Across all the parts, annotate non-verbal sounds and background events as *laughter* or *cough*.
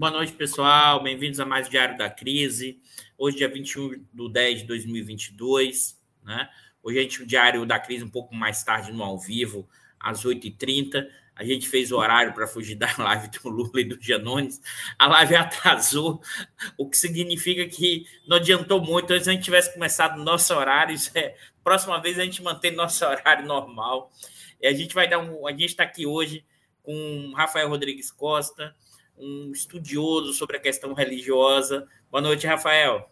Boa noite, pessoal. Bem-vindos a mais Diário da Crise. Hoje, dia 21 de 10 de 2022. Né? Hoje a gente o Diário da Crise um pouco mais tarde no ao vivo, às 8h30. A gente fez o horário para fugir da *laughs* live do Lula e do Janones. A live atrasou, o que significa que não adiantou muito. Antes a gente tivesse começado no nosso horário. É, próxima vez a gente mantém nosso *laughs* horário normal. E a gente vai dar um. A gente está aqui hoje com Rafael Rodrigues Costa, um estudioso sobre a questão religiosa. Boa noite, Rafael.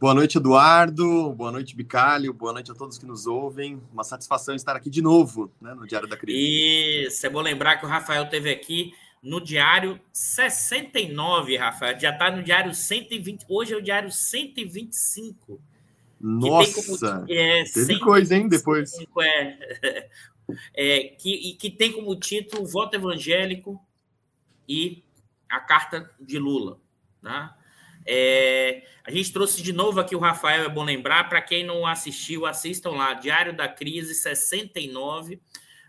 Boa noite, Eduardo. Boa noite, Bicalho. Boa noite a todos que nos ouvem. Uma satisfação estar aqui de novo né, no Diário da Crise. Isso, é bom lembrar que o Rafael teve aqui no Diário 69, Rafael. Já está no Diário 120. Hoje é o Diário 125. Nossa! Que é, teve coisa, hein? Depois. É, *laughs* é, que, e que tem como título Voto Evangélico e a carta de Lula. Né? É, a gente trouxe de novo aqui o Rafael, é bom lembrar, para quem não assistiu, assistam lá, Diário da Crise 69.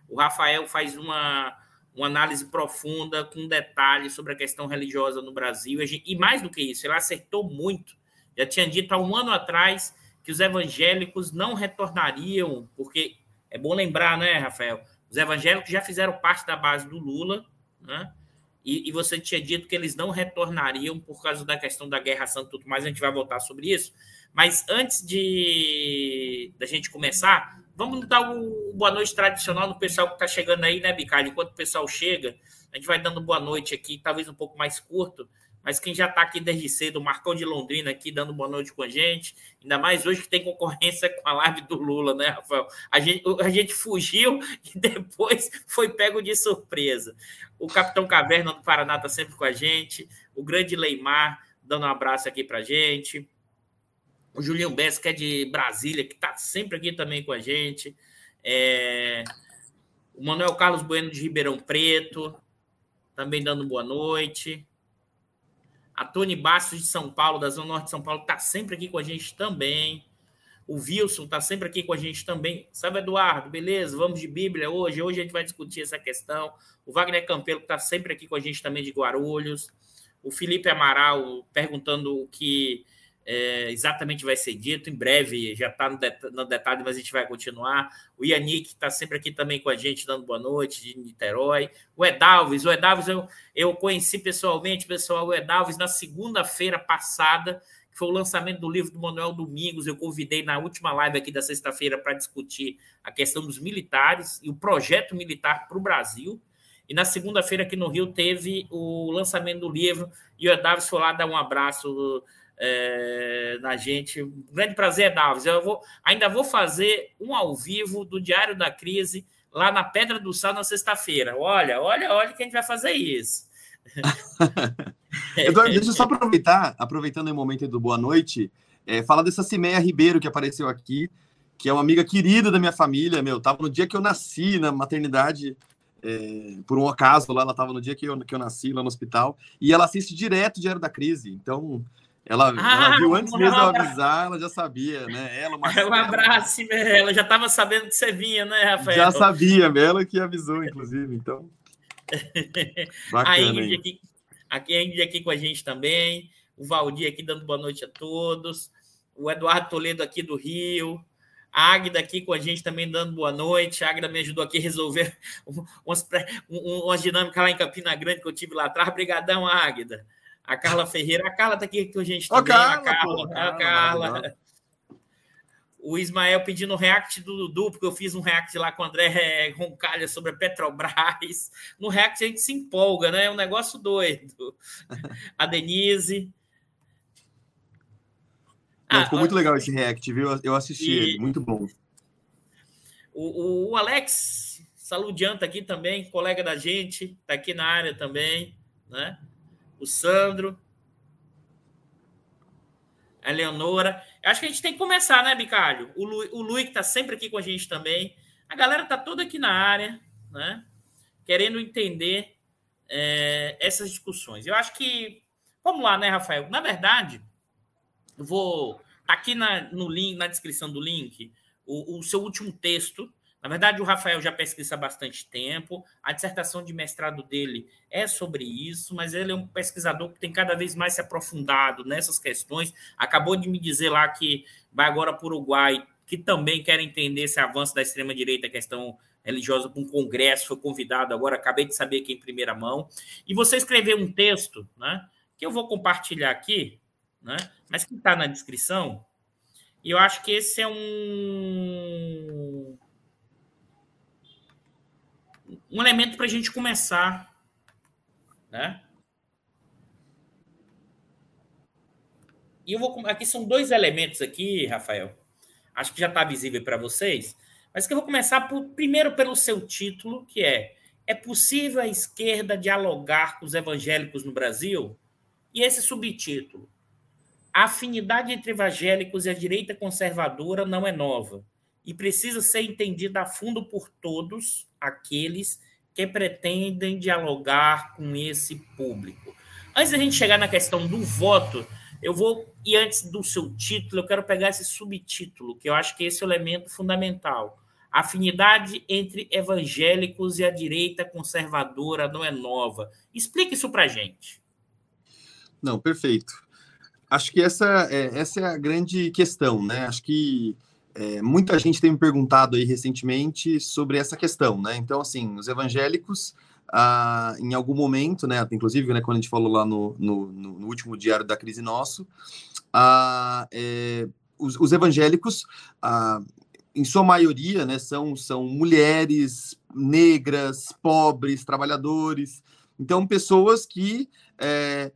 O Rafael faz uma, uma análise profunda, com detalhes sobre a questão religiosa no Brasil. E mais do que isso, ele acertou muito. Já tinha dito há um ano atrás que os evangélicos não retornariam, porque é bom lembrar, né, Rafael? Os evangélicos já fizeram parte da base do Lula, né? E, e, você tinha dito que eles não retornariam por causa da questão da Guerra Santa e tudo mais, a gente vai voltar sobre isso. Mas antes de da gente começar, vamos dar o boa noite tradicional no pessoal que está chegando aí, né, Bicalho? Enquanto o pessoal chega, a gente vai dando boa noite aqui, talvez um pouco mais curto, mas quem já está aqui desde cedo, o Marcão de Londrina aqui dando boa noite com a gente, ainda mais hoje que tem concorrência com a live do Lula, né, Rafael? A gente, a gente fugiu *laughs* e depois foi pego de surpresa. O Capitão Caverna do Paraná está sempre com a gente, o grande Leimar dando um abraço aqui para a gente, o Julinho Bess, que é de Brasília, que está sempre aqui também com a gente, é... o Manuel Carlos Bueno de Ribeirão Preto, também dando boa noite. A Tony Bastos de São Paulo, da Zona Norte de São Paulo, está sempre aqui com a gente também. O Wilson está sempre aqui com a gente também. Sabe, Eduardo, beleza? Vamos de Bíblia hoje. Hoje a gente vai discutir essa questão. O Wagner Campelo está sempre aqui com a gente também de Guarulhos. O Felipe Amaral perguntando o que é, exatamente vai ser dito em breve, já está no, det no, detalhe, mas a gente vai continuar. O Yannick está sempre aqui também com a gente, dando boa noite, de Niterói. O Edalves, o Edalves eu, eu conheci pessoalmente, pessoal, o Edalves na segunda-feira passada, que foi o lançamento do livro do Manuel Domingos. Eu convidei na última live aqui da sexta-feira para discutir a questão dos militares e o projeto militar para o Brasil. E na segunda-feira aqui no Rio teve o lançamento do livro e o Edalves foi lá dar um abraço é, na gente. Um grande prazer, Davis. Eu vou, ainda vou fazer um ao vivo do Diário da Crise lá na Pedra do Sal na sexta-feira. Olha, olha, olha que a gente vai fazer isso. *laughs* Eduardo, deixa eu só aproveitar, aproveitando o momento do boa noite, é, falar dessa Cimeia Ribeiro que apareceu aqui, que é uma amiga querida da minha família, meu, tava no dia que eu nasci na maternidade, é, por um acaso lá, ela tava no dia que eu, que eu nasci lá no hospital, e ela assiste direto o Diário da Crise, então ela, ah, ela viu antes mesmo de avisar, ela já sabia, né? Ela, Marcelo, um abraço, ela já estava sabendo que você vinha, né, Rafael? Já sabia, ela que avisou, inclusive, então. *laughs* Bacana, a Ingrid aqui, aqui, a Ingrid aqui com a gente também, o Valdir aqui dando boa noite a todos, o Eduardo Toledo aqui do Rio, a Águida aqui com a gente também dando boa noite. A Águida me ajudou aqui a resolver *laughs* umas, umas dinâmicas lá em Campina Grande que eu tive lá atrás. Obrigadão, Águida a Carla Ferreira. A Carla está aqui com a gente também. Carla, a Carla, pô, a Carla. o Ismael pedindo react do Dudu, porque eu fiz um react lá com o André Roncalha sobre a Petrobras. No react a gente se empolga, né? É um negócio doido. A Denise. Não, ah, ficou muito legal esse react, viu? Eu assisti e... ele, muito bom. O, o, o Alex Saludianta aqui também, colega da gente, está aqui na área também, né? O Sandro a Leonora. Acho que a gente tem que começar, né, Bicalho? O, Lu, o Luiz que está sempre aqui com a gente também. A galera está toda aqui na área, né? Querendo entender é, essas discussões. Eu acho que. Vamos lá, né, Rafael? Na verdade, eu vou. Tá aqui na, no link, na descrição do link, o, o seu último texto na verdade, o Rafael já pesquisa há bastante tempo, a dissertação de mestrado dele é sobre isso, mas ele é um pesquisador que tem cada vez mais se aprofundado nessas questões. Acabou de me dizer lá que vai agora para o Uruguai, que também quer entender esse avanço da extrema-direita, a questão religiosa, para um congresso, foi convidado agora, acabei de saber aqui em primeira mão. E você escreveu um texto, né, que eu vou compartilhar aqui, né, mas que está na descrição, e eu acho que esse é um um elemento para a gente começar, né? E eu vou aqui são dois elementos aqui, Rafael. Acho que já está visível para vocês, mas que eu vou começar por, primeiro pelo seu título, que é é possível a esquerda dialogar com os evangélicos no Brasil? E esse subtítulo, a afinidade entre evangélicos e a direita conservadora não é nova e precisa ser entendida a fundo por todos aqueles que pretendem dialogar com esse público. Antes da gente chegar na questão do voto, eu vou, e antes do seu título, eu quero pegar esse subtítulo, que eu acho que esse é o elemento fundamental. A afinidade entre evangélicos e a direita conservadora não é nova. Explique isso para gente. Não, perfeito. Acho que essa é, essa é a grande questão, né? Acho que é, muita gente tem me perguntado aí recentemente sobre essa questão, né? Então, assim, os evangélicos, ah, em algum momento, né? Inclusive, né, quando a gente falou lá no, no, no último diário da crise nosso, ah, é, os, os, evangélicos, ah, em sua maioria, né, são, são mulheres negras, pobres, trabalhadores. Então, pessoas que é,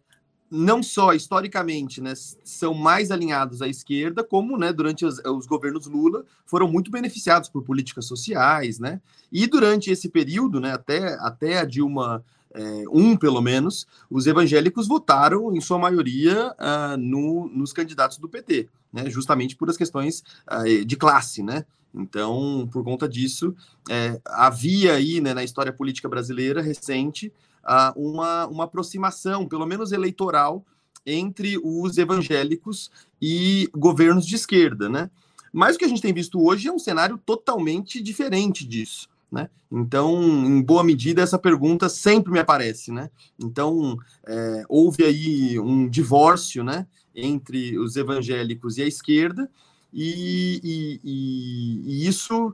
não só historicamente né, são mais alinhados à esquerda, como né, durante os, os, governos Lula foram muito beneficiados por políticas sociais, né? E durante esse período, né, até, até a Dilma é, um pelo menos, os evangélicos votaram em sua maioria uh, no, nos candidatos do PT, né, justamente por as questões uh, de classe, né? Então, por conta disso, é, havia aí né, na história política brasileira recente uh, uma, uma aproximação, pelo menos eleitoral, entre os evangélicos e governos de esquerda, né? Mas o que a gente tem visto hoje é um cenário totalmente diferente disso. Né? Então, em boa medida, essa pergunta sempre me aparece. Né? Então, é, houve aí um divórcio né, entre os evangélicos e a esquerda, e, e, e, e isso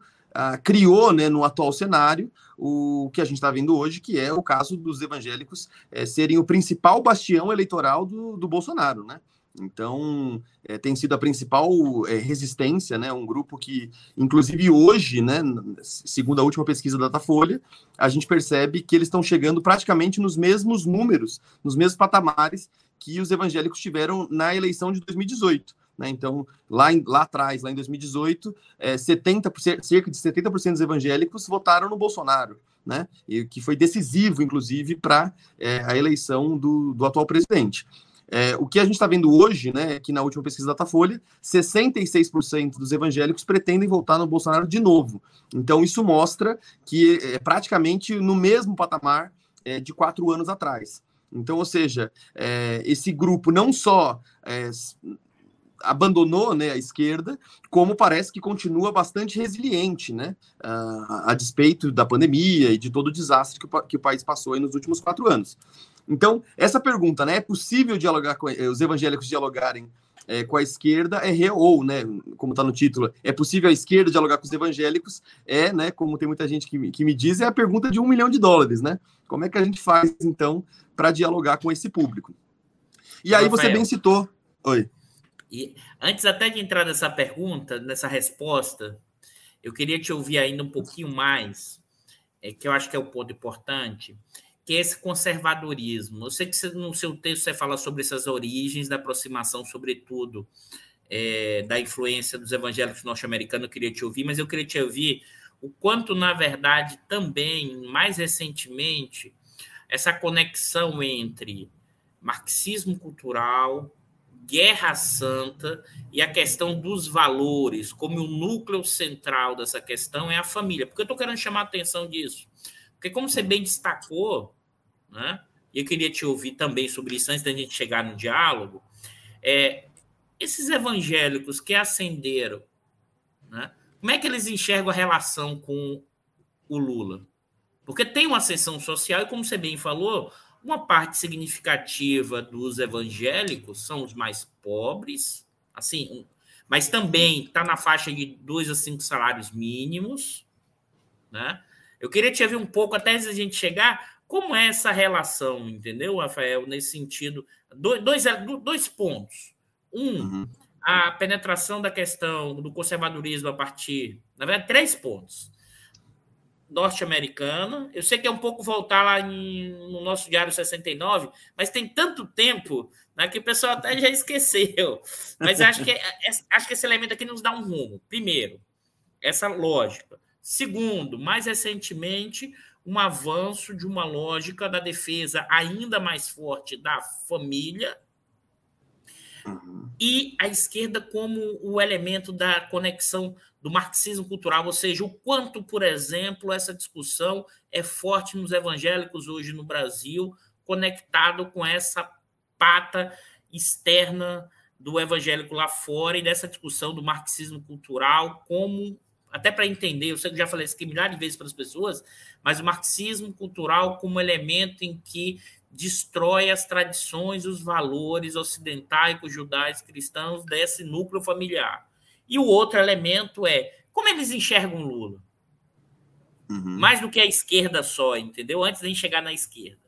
criou, né, no atual cenário, o que a gente está vendo hoje, que é o caso dos evangélicos é, serem o principal bastião eleitoral do, do Bolsonaro, né? Então, é, tem sido a principal é, resistência, né? Um grupo que, inclusive hoje, né, segundo a última pesquisa da Datafolha, a gente percebe que eles estão chegando praticamente nos mesmos números, nos mesmos patamares que os evangélicos tiveram na eleição de 2018. Né? Então, lá, em, lá atrás, lá em 2018, é, 70%, cerca de 70% dos evangélicos votaram no Bolsonaro, né? e que foi decisivo, inclusive, para é, a eleição do, do atual presidente. É, o que a gente está vendo hoje, né, é que na última pesquisa da Datafolha, 66% dos evangélicos pretendem votar no Bolsonaro de novo. Então, isso mostra que é praticamente no mesmo patamar é, de quatro anos atrás. Então, ou seja, é, esse grupo não só é, abandonou né, a esquerda, como parece que continua bastante resiliente, né, a, a despeito da pandemia e de todo o desastre que o, que o país passou nos últimos quatro anos. Então, essa pergunta, né, é possível dialogar com eh, os evangélicos dialogarem é, com a esquerda é real, ou, né, como está no título, é possível a esquerda dialogar com os evangélicos? É, né, como tem muita gente que, que me diz, é a pergunta de um milhão de dólares, né? Como é que a gente faz, então, para dialogar com esse público? E aí você bem citou. Oi. E antes até de entrar nessa pergunta, nessa resposta, eu queria te ouvir ainda um pouquinho mais, é, que eu acho que é o ponto importante, que é esse conservadorismo. Eu sei que você, no seu texto você fala sobre essas origens da aproximação, sobretudo, é, da influência dos evangélicos norte-americanos, eu queria te ouvir, mas eu queria te ouvir o quanto, na verdade, também, mais recentemente, essa conexão entre marxismo cultural, guerra santa e a questão dos valores, como o núcleo central dessa questão é a família. Porque eu estou querendo chamar a atenção disso. Porque, como você bem destacou, né, e eu queria te ouvir também sobre isso antes da gente chegar no diálogo, é, esses evangélicos que ascenderam, né, como é que eles enxergam a relação com o Lula? Porque tem uma ascensão social, e como você bem falou, uma parte significativa dos evangélicos são os mais pobres, assim, mas também está na faixa de dois a cinco salários mínimos, né? Eu queria te ouvir um pouco, até antes da gente chegar, como é essa relação, entendeu, Rafael, nesse sentido? Dois, dois, dois pontos. Um, uhum. a penetração da questão do conservadorismo a partir. Na verdade, três pontos norte-americana. Eu sei que é um pouco voltar lá em, no nosso Diário 69, mas tem tanto tempo né, que o pessoal até já *laughs* esqueceu. Mas acho que, é, é, acho que esse elemento aqui nos dá um rumo. Primeiro, essa lógica. Segundo, mais recentemente, um avanço de uma lógica da defesa ainda mais forte da família Uhum. E a esquerda como o elemento da conexão do marxismo cultural, ou seja, o quanto, por exemplo, essa discussão é forte nos evangélicos hoje no Brasil, conectado com essa pata externa do evangélico lá fora e dessa discussão do marxismo cultural como até para entender, eu sei que já falei isso aqui milhares de vezes para as pessoas, mas o marxismo cultural como elemento em que destrói as tradições, os valores ocidentais, judais, cristãos desse núcleo familiar. E o outro elemento é como eles enxergam Lula. Uhum. Mais do que a esquerda só, entendeu? Antes de chegar na esquerda.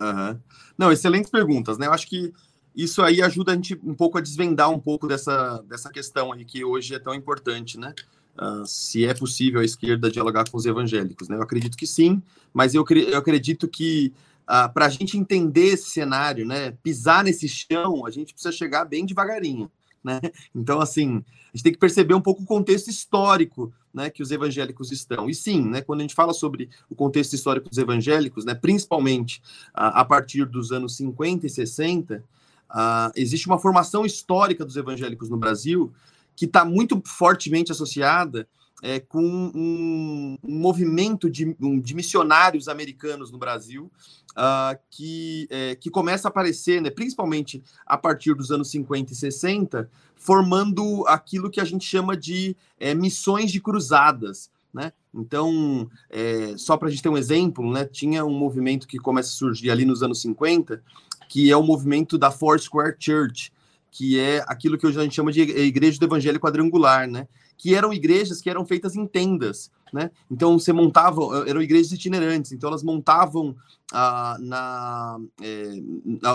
Uhum. Não, excelentes perguntas, né? Eu acho que isso aí ajuda a gente um pouco a desvendar um pouco dessa, dessa questão aí que hoje é tão importante, né? Uh, se é possível a esquerda dialogar com os evangélicos, né? Eu acredito que sim, mas eu, eu acredito que ah, para a gente entender esse cenário, né, pisar nesse chão, a gente precisa chegar bem devagarinho. Né? Então, assim, a gente tem que perceber um pouco o contexto histórico né, que os evangélicos estão. E sim, né, quando a gente fala sobre o contexto histórico dos evangélicos, né, principalmente ah, a partir dos anos 50 e 60, ah, existe uma formação histórica dos evangélicos no Brasil que está muito fortemente associada é, com um, um movimento de, um, de, missionários americanos no Brasil uh, que, é, que começa a aparecer, né, principalmente a partir dos anos 50 e 60, formando aquilo que a gente chama de é, missões de cruzadas. Né? Então, é, só para a gente ter um exemplo, né, tinha um movimento que começa a surgir ali nos anos 50, que é o movimento da Foursquare Church, que é aquilo que hoje a gente chama de Igreja do Evangelho Quadrangular, né? que eram igrejas que eram feitas em tendas, né? Então você montava, eram igrejas itinerantes, então elas montavam ah, na, é,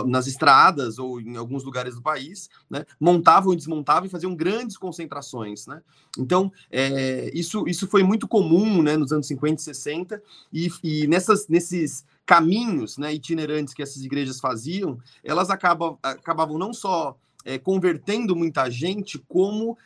nas estradas ou em alguns lugares do país, né? Montavam e desmontavam e faziam grandes concentrações, né? Então é, isso, isso foi muito comum, né? Nos anos 50 e 60 e, e nessas, nesses caminhos, né? Itinerantes que essas igrejas faziam, elas acabam, acabavam não só é, convertendo muita gente, como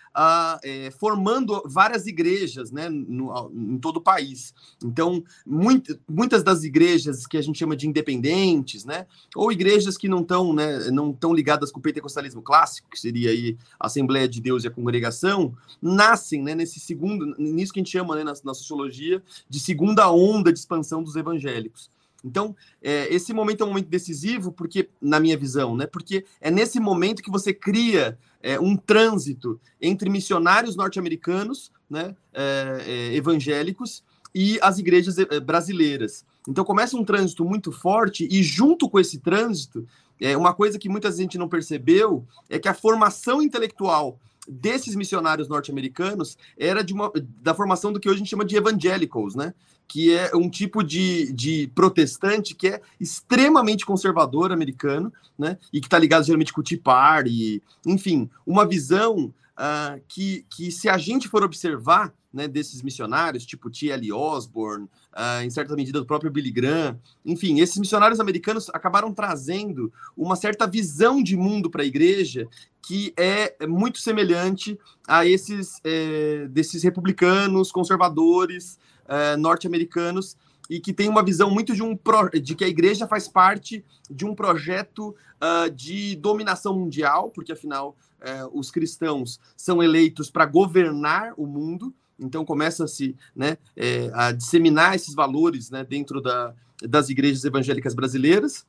é, formando várias igrejas né, no, em todo o país. Então, muito, muitas das igrejas que a gente chama de independentes, né, ou igrejas que não estão né, não ligadas com o pentecostalismo clássico, que seria aí a Assembleia de Deus e a congregação, nascem né, nesse segundo, nisso que a gente chama né, na, na sociologia de segunda onda de expansão dos evangélicos. Então, é, esse momento é um momento decisivo, porque, na minha visão, né? Porque é nesse momento que você cria é, um trânsito entre missionários norte-americanos, né, é, é evangélicos, e as igrejas é, brasileiras. Então começa um trânsito muito forte, e junto com esse trânsito, é, uma coisa que muita gente não percebeu é que a formação intelectual desses missionários norte-americanos era de uma, da formação do que hoje a gente chama de evangelicals, né? Que é um tipo de, de protestante que é extremamente conservador americano, né? E que está ligado geralmente com o Tea Party, enfim, uma visão uh, que, que, se a gente for observar né, desses missionários, tipo T.L. Osborne, uh, em certa medida do próprio Billy Graham, enfim, esses missionários americanos acabaram trazendo uma certa visão de mundo para a igreja que é muito semelhante a esses é, desses republicanos, conservadores, é, norte-americanos e que tem uma visão muito de um pro, de que a igreja faz parte de um projeto uh, de dominação mundial, porque afinal uh, os cristãos são eleitos para governar o mundo, então começa-se né, é, a disseminar esses valores né, dentro da, das igrejas evangélicas brasileiras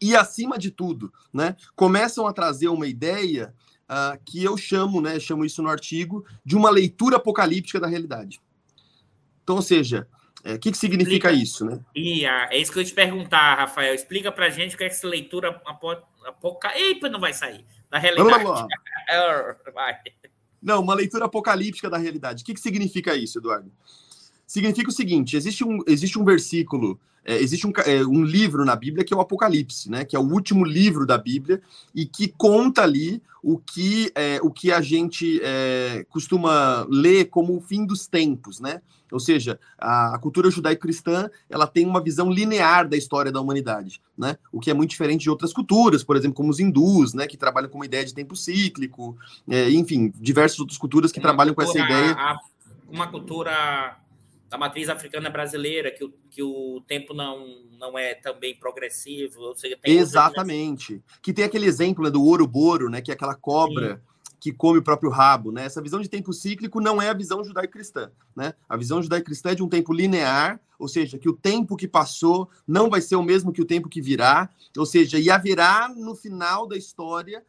e acima de tudo, né, começam a trazer uma ideia uh, que eu chamo, né, chamo isso no artigo, de uma leitura apocalíptica da realidade. Então, ou seja, é, o que, que significa Explica. isso, né? E, ah, é isso que eu ia te perguntar, Rafael. Explica pra gente o que é essa leitura apocalíptica. Eita, não vai sair. Da realidade. Vamos lá. *laughs* vai. Não, uma leitura apocalíptica da realidade. O que, que significa isso, Eduardo? Significa o seguinte: existe um, existe um versículo, é, existe um, é, um livro na Bíblia que é o Apocalipse, né? Que é o último livro da Bíblia e que conta ali o que, é, o que a gente é, costuma ler como o fim dos tempos, né? Ou seja, a, a cultura judaico-cristã ela tem uma visão linear da história da humanidade, né? O que é muito diferente de outras culturas, por exemplo, como os hindus, né? Que trabalham com uma ideia de tempo cíclico, é, enfim, diversas outras culturas que uma trabalham cultura, com essa ideia. A, uma cultura da matriz africana brasileira, que o, que o tempo não, não é também progressivo. Ou seja, Exatamente. Que tem aquele exemplo né, do ouro-boro, né, que é aquela cobra Sim. que come o próprio rabo. Né? Essa visão de tempo cíclico não é a visão judaico-cristã. Né? A visão judaico-cristã é de um tempo linear, ou seja, que o tempo que passou não vai ser o mesmo que o tempo que virá, ou seja, e haverá no final da história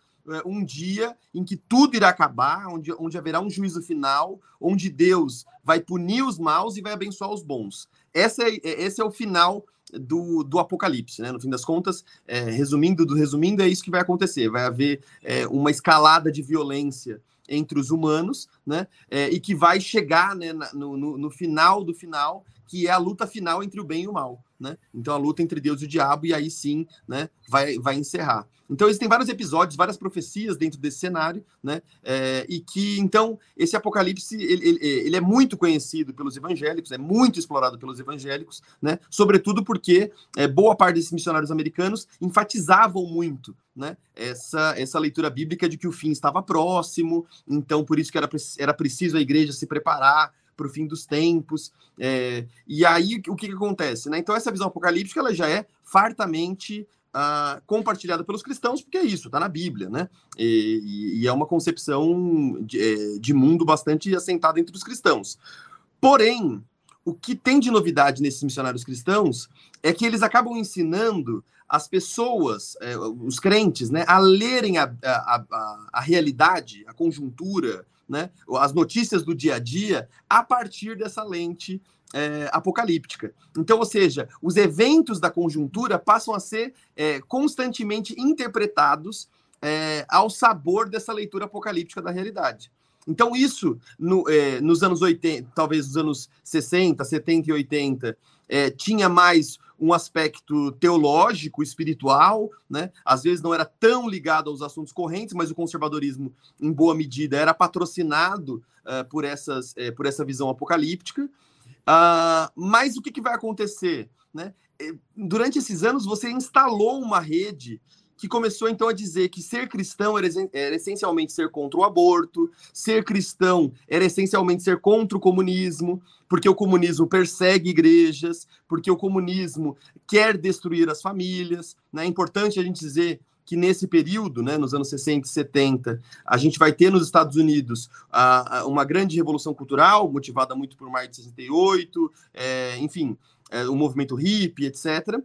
um dia em que tudo irá acabar, onde, onde haverá um juízo final, onde Deus vai punir os maus e vai abençoar os bons. Essa é, é, esse é o final do, do Apocalipse, né? No fim das contas, é, resumindo do resumindo, é isso que vai acontecer. Vai haver é, uma escalada de violência entre os humanos, né? É, e que vai chegar né, no, no, no final do final, que é a luta final entre o bem e o mal né? Então a luta entre Deus e o diabo, e aí sim, né, vai, vai encerrar. Então existem vários episódios, várias profecias dentro desse cenário, né? É, e que então esse Apocalipse ele, ele, ele, é muito conhecido pelos evangélicos, é muito explorado pelos evangélicos, né? Sobretudo porque é, boa parte desses missionários americanos enfatizavam muito, né? Essa essa leitura bíblica de que o fim estava próximo, então por isso que era, era preciso a igreja se preparar para o fim dos tempos. É, e aí, o que, que, acontece? Né? Então, essa visão apocalíptica ela já é fartamente uh, compartilhada pelos cristãos, porque é isso, está na Bíblia, né? E, e, é uma concepção de, é, de mundo bastante assentada entre os cristãos. Porém, o que tem de novidade nesses missionários cristãos é que eles acabam ensinando as pessoas, é, os crentes, né, a lerem a, a, a, a realidade, a conjuntura, né, as notícias do dia a dia a partir dessa lente é, apocalíptica. Então, ou seja, os eventos da conjuntura passam a ser é, constantemente interpretados é, ao sabor dessa leitura apocalíptica da realidade. Então, isso, no, nos anos 80, talvez nos anos 60, 70 e 80, é, tinha mais um aspecto teológico, espiritual, né? Às vezes não era tão ligado aos assuntos correntes, mas o conservadorismo, em boa medida, era patrocinado uh, por, essas, uh, por essa visão apocalíptica. Uh, mas o que, que vai acontecer? Né? Eh, durante esses anos, você instalou uma rede que começou então a dizer que ser cristão era, era, essencialmente ser contra o aborto, ser cristão era essencialmente ser contra o comunismo, porque o comunismo persegue igrejas, porque o comunismo quer destruir as famílias. Né? É importante a gente dizer que nesse período, né, nos anos 60 e 70, a gente vai ter nos Estados Unidos a, a uma grande revolução cultural, motivada muito por maio de 68, é, enfim, é, o movimento hippie, etc.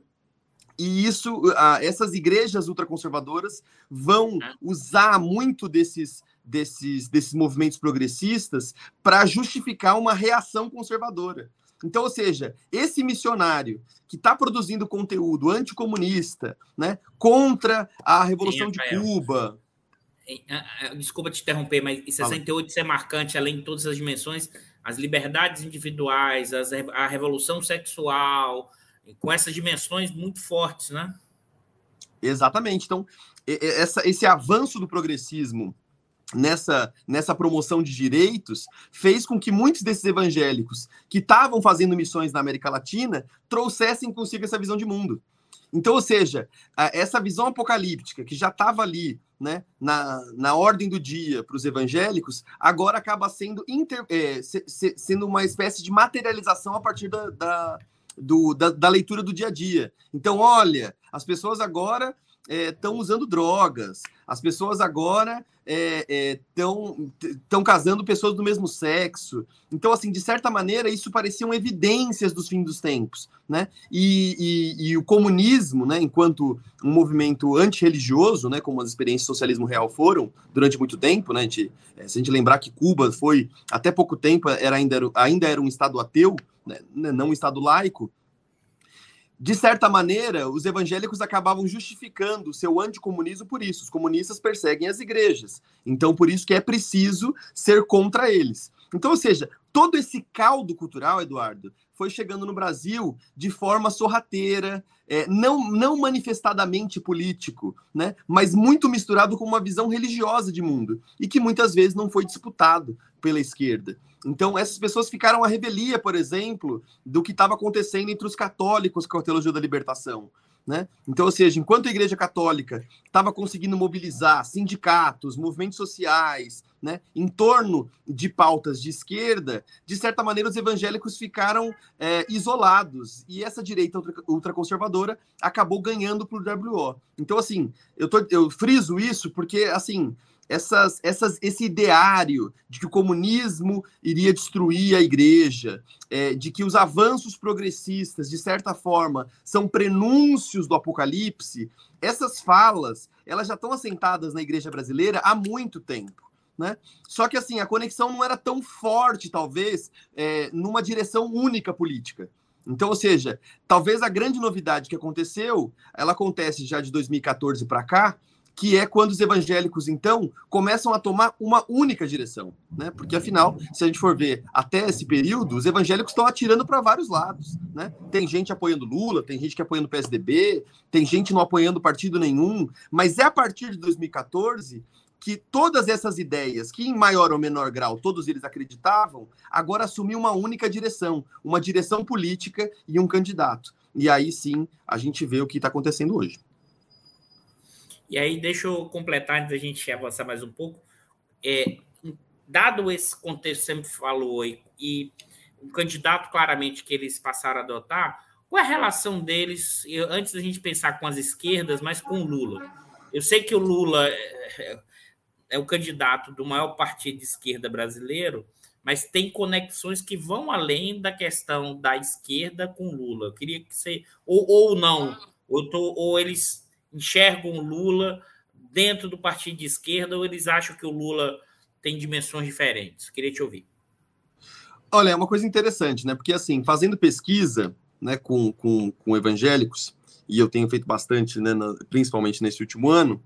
E isso, essas igrejas ultraconservadoras vão é. usar muito desses, desses, desses movimentos progressistas para justificar uma reação conservadora. Então, ou seja, esse missionário que está produzindo conteúdo anticomunista, né, contra a Revolução Sim, de Cuba. desculpa te interromper, mas em 68 isso é marcante, além de todas as dimensões, as liberdades individuais, as, a revolução sexual, com essas dimensões muito fortes, né? Exatamente. Então, essa, esse avanço do progressismo nessa, nessa promoção de direitos fez com que muitos desses evangélicos que estavam fazendo missões na América Latina trouxessem consigo essa visão de mundo. Então, ou seja, essa visão apocalíptica que já estava ali né, na, na ordem do dia para os evangélicos, agora acaba sendo, inter, é, se, se, sendo uma espécie de materialização a partir da, da, do, da, da leitura do dia a dia. Então, olha, as pessoas agora estão é, usando drogas, as pessoas agora estão é, é, casando pessoas do mesmo sexo. Então, assim, de certa maneira, isso pareciam evidências dos fins dos tempos, né? E, e, e o comunismo, né, enquanto um movimento antirreligioso, né, como as experiências do socialismo real foram durante muito tempo, né? A gente, é, se a gente lembrar que Cuba foi, até pouco tempo, era ainda, ainda era um Estado ateu, né, não um Estado laico, de certa maneira, os evangélicos acabavam justificando o seu anticomunismo por isso. Os comunistas perseguem as igrejas. Então, por isso que é preciso ser contra eles. Então, ou seja, todo esse caldo cultural, Eduardo, foi chegando no Brasil de forma sorrateira, é, não, não manifestadamente político, né? mas muito misturado com uma visão religiosa de mundo, e que muitas vezes não foi disputado pela esquerda. Então, essas pessoas ficaram à revelia, por exemplo, do que estava acontecendo entre os católicos com a teologia da libertação. Né? Então, ou seja, enquanto a Igreja Católica estava conseguindo mobilizar sindicatos, movimentos sociais, né, em torno de pautas de esquerda, de certa maneira os evangélicos ficaram é, isolados e essa direita ultraconservadora acabou ganhando para o WO. Então, assim, eu, tô, eu friso isso porque, assim, essas, essas, esse ideário de que o comunismo iria destruir a igreja, é, de que os avanços progressistas, de certa forma, são prenúncios do apocalipse, essas falas elas já estão assentadas na igreja brasileira há muito tempo. Né? Só que assim, a conexão não era tão forte, talvez, é, numa direção única política. Então, ou seja, talvez a grande novidade que aconteceu, ela acontece já de 2014 para cá, que é quando os evangélicos, então, começam a tomar uma única direção, né? Porque, afinal, se a gente for ver até esse período, os evangélicos estão atirando para vários lados, né? Tem gente apoiando Lula, tem gente que apoiando o PSDB, tem gente não apoiando partido nenhum, mas é a partir de 2014 que todas essas ideias, que em maior ou menor grau todos eles acreditavam, agora assumiu uma única direção, uma direção política e um candidato. E aí sim a gente vê o que está acontecendo hoje. E aí, deixa eu completar antes da gente avançar mais um pouco. É, dado esse contexto que você me falou e, e o candidato claramente que eles passaram a adotar, qual é a relação deles, antes da gente pensar com as esquerdas, mas com o Lula? Eu sei que o Lula é, é o candidato do maior partido de esquerda brasileiro, mas tem conexões que vão além da questão da esquerda com Lula. Eu queria que você. Ou, ou não, tô, ou eles enxergam o Lula dentro do partido de esquerda ou eles acham que o Lula tem dimensões diferentes? Queria te ouvir. Olha, é uma coisa interessante, né? Porque, assim, fazendo pesquisa né, com, com, com evangélicos, e eu tenho feito bastante, né, principalmente nesse último ano,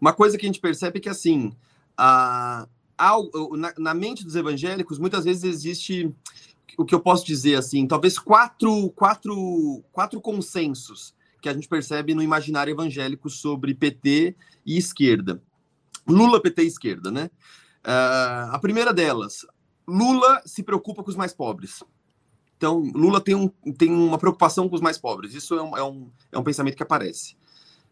uma coisa que a gente percebe é que, assim, a, a, na, na mente dos evangélicos, muitas vezes existe o que eu posso dizer, assim, talvez quatro, quatro, quatro consensos que a gente percebe no imaginário evangélico sobre PT e esquerda. Lula, PT e esquerda, né? Uh, a primeira delas, Lula se preocupa com os mais pobres. Então, Lula tem, um, tem uma preocupação com os mais pobres. Isso é um, é, um, é um pensamento que aparece.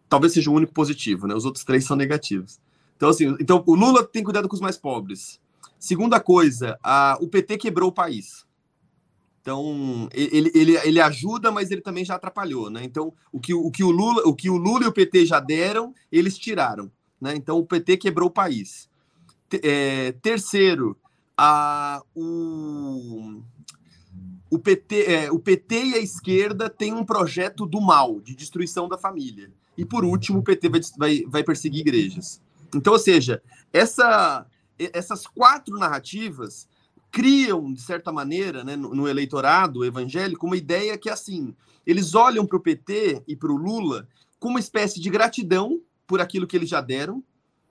Talvez seja o único positivo, né? Os outros três são negativos. Então, assim, então o Lula tem cuidado com os mais pobres. Segunda coisa, a, o PT quebrou o país. Então, ele, ele, ele ajuda, mas ele também já atrapalhou, né? Então, o que o, que o, Lula, o que o Lula e o PT já deram, eles tiraram, né? Então, o PT quebrou o país. É, terceiro, a, o, o, PT, é, o PT e a esquerda têm um projeto do mal, de destruição da família. E, por último, o PT vai, vai, vai perseguir igrejas. Então, ou seja, essa, essas quatro narrativas criam, de certa maneira, né, no, no, eleitorado evangélico, uma ideia que, assim, eles olham para o PT e para o Lula com uma espécie de gratidão por aquilo que eles já deram,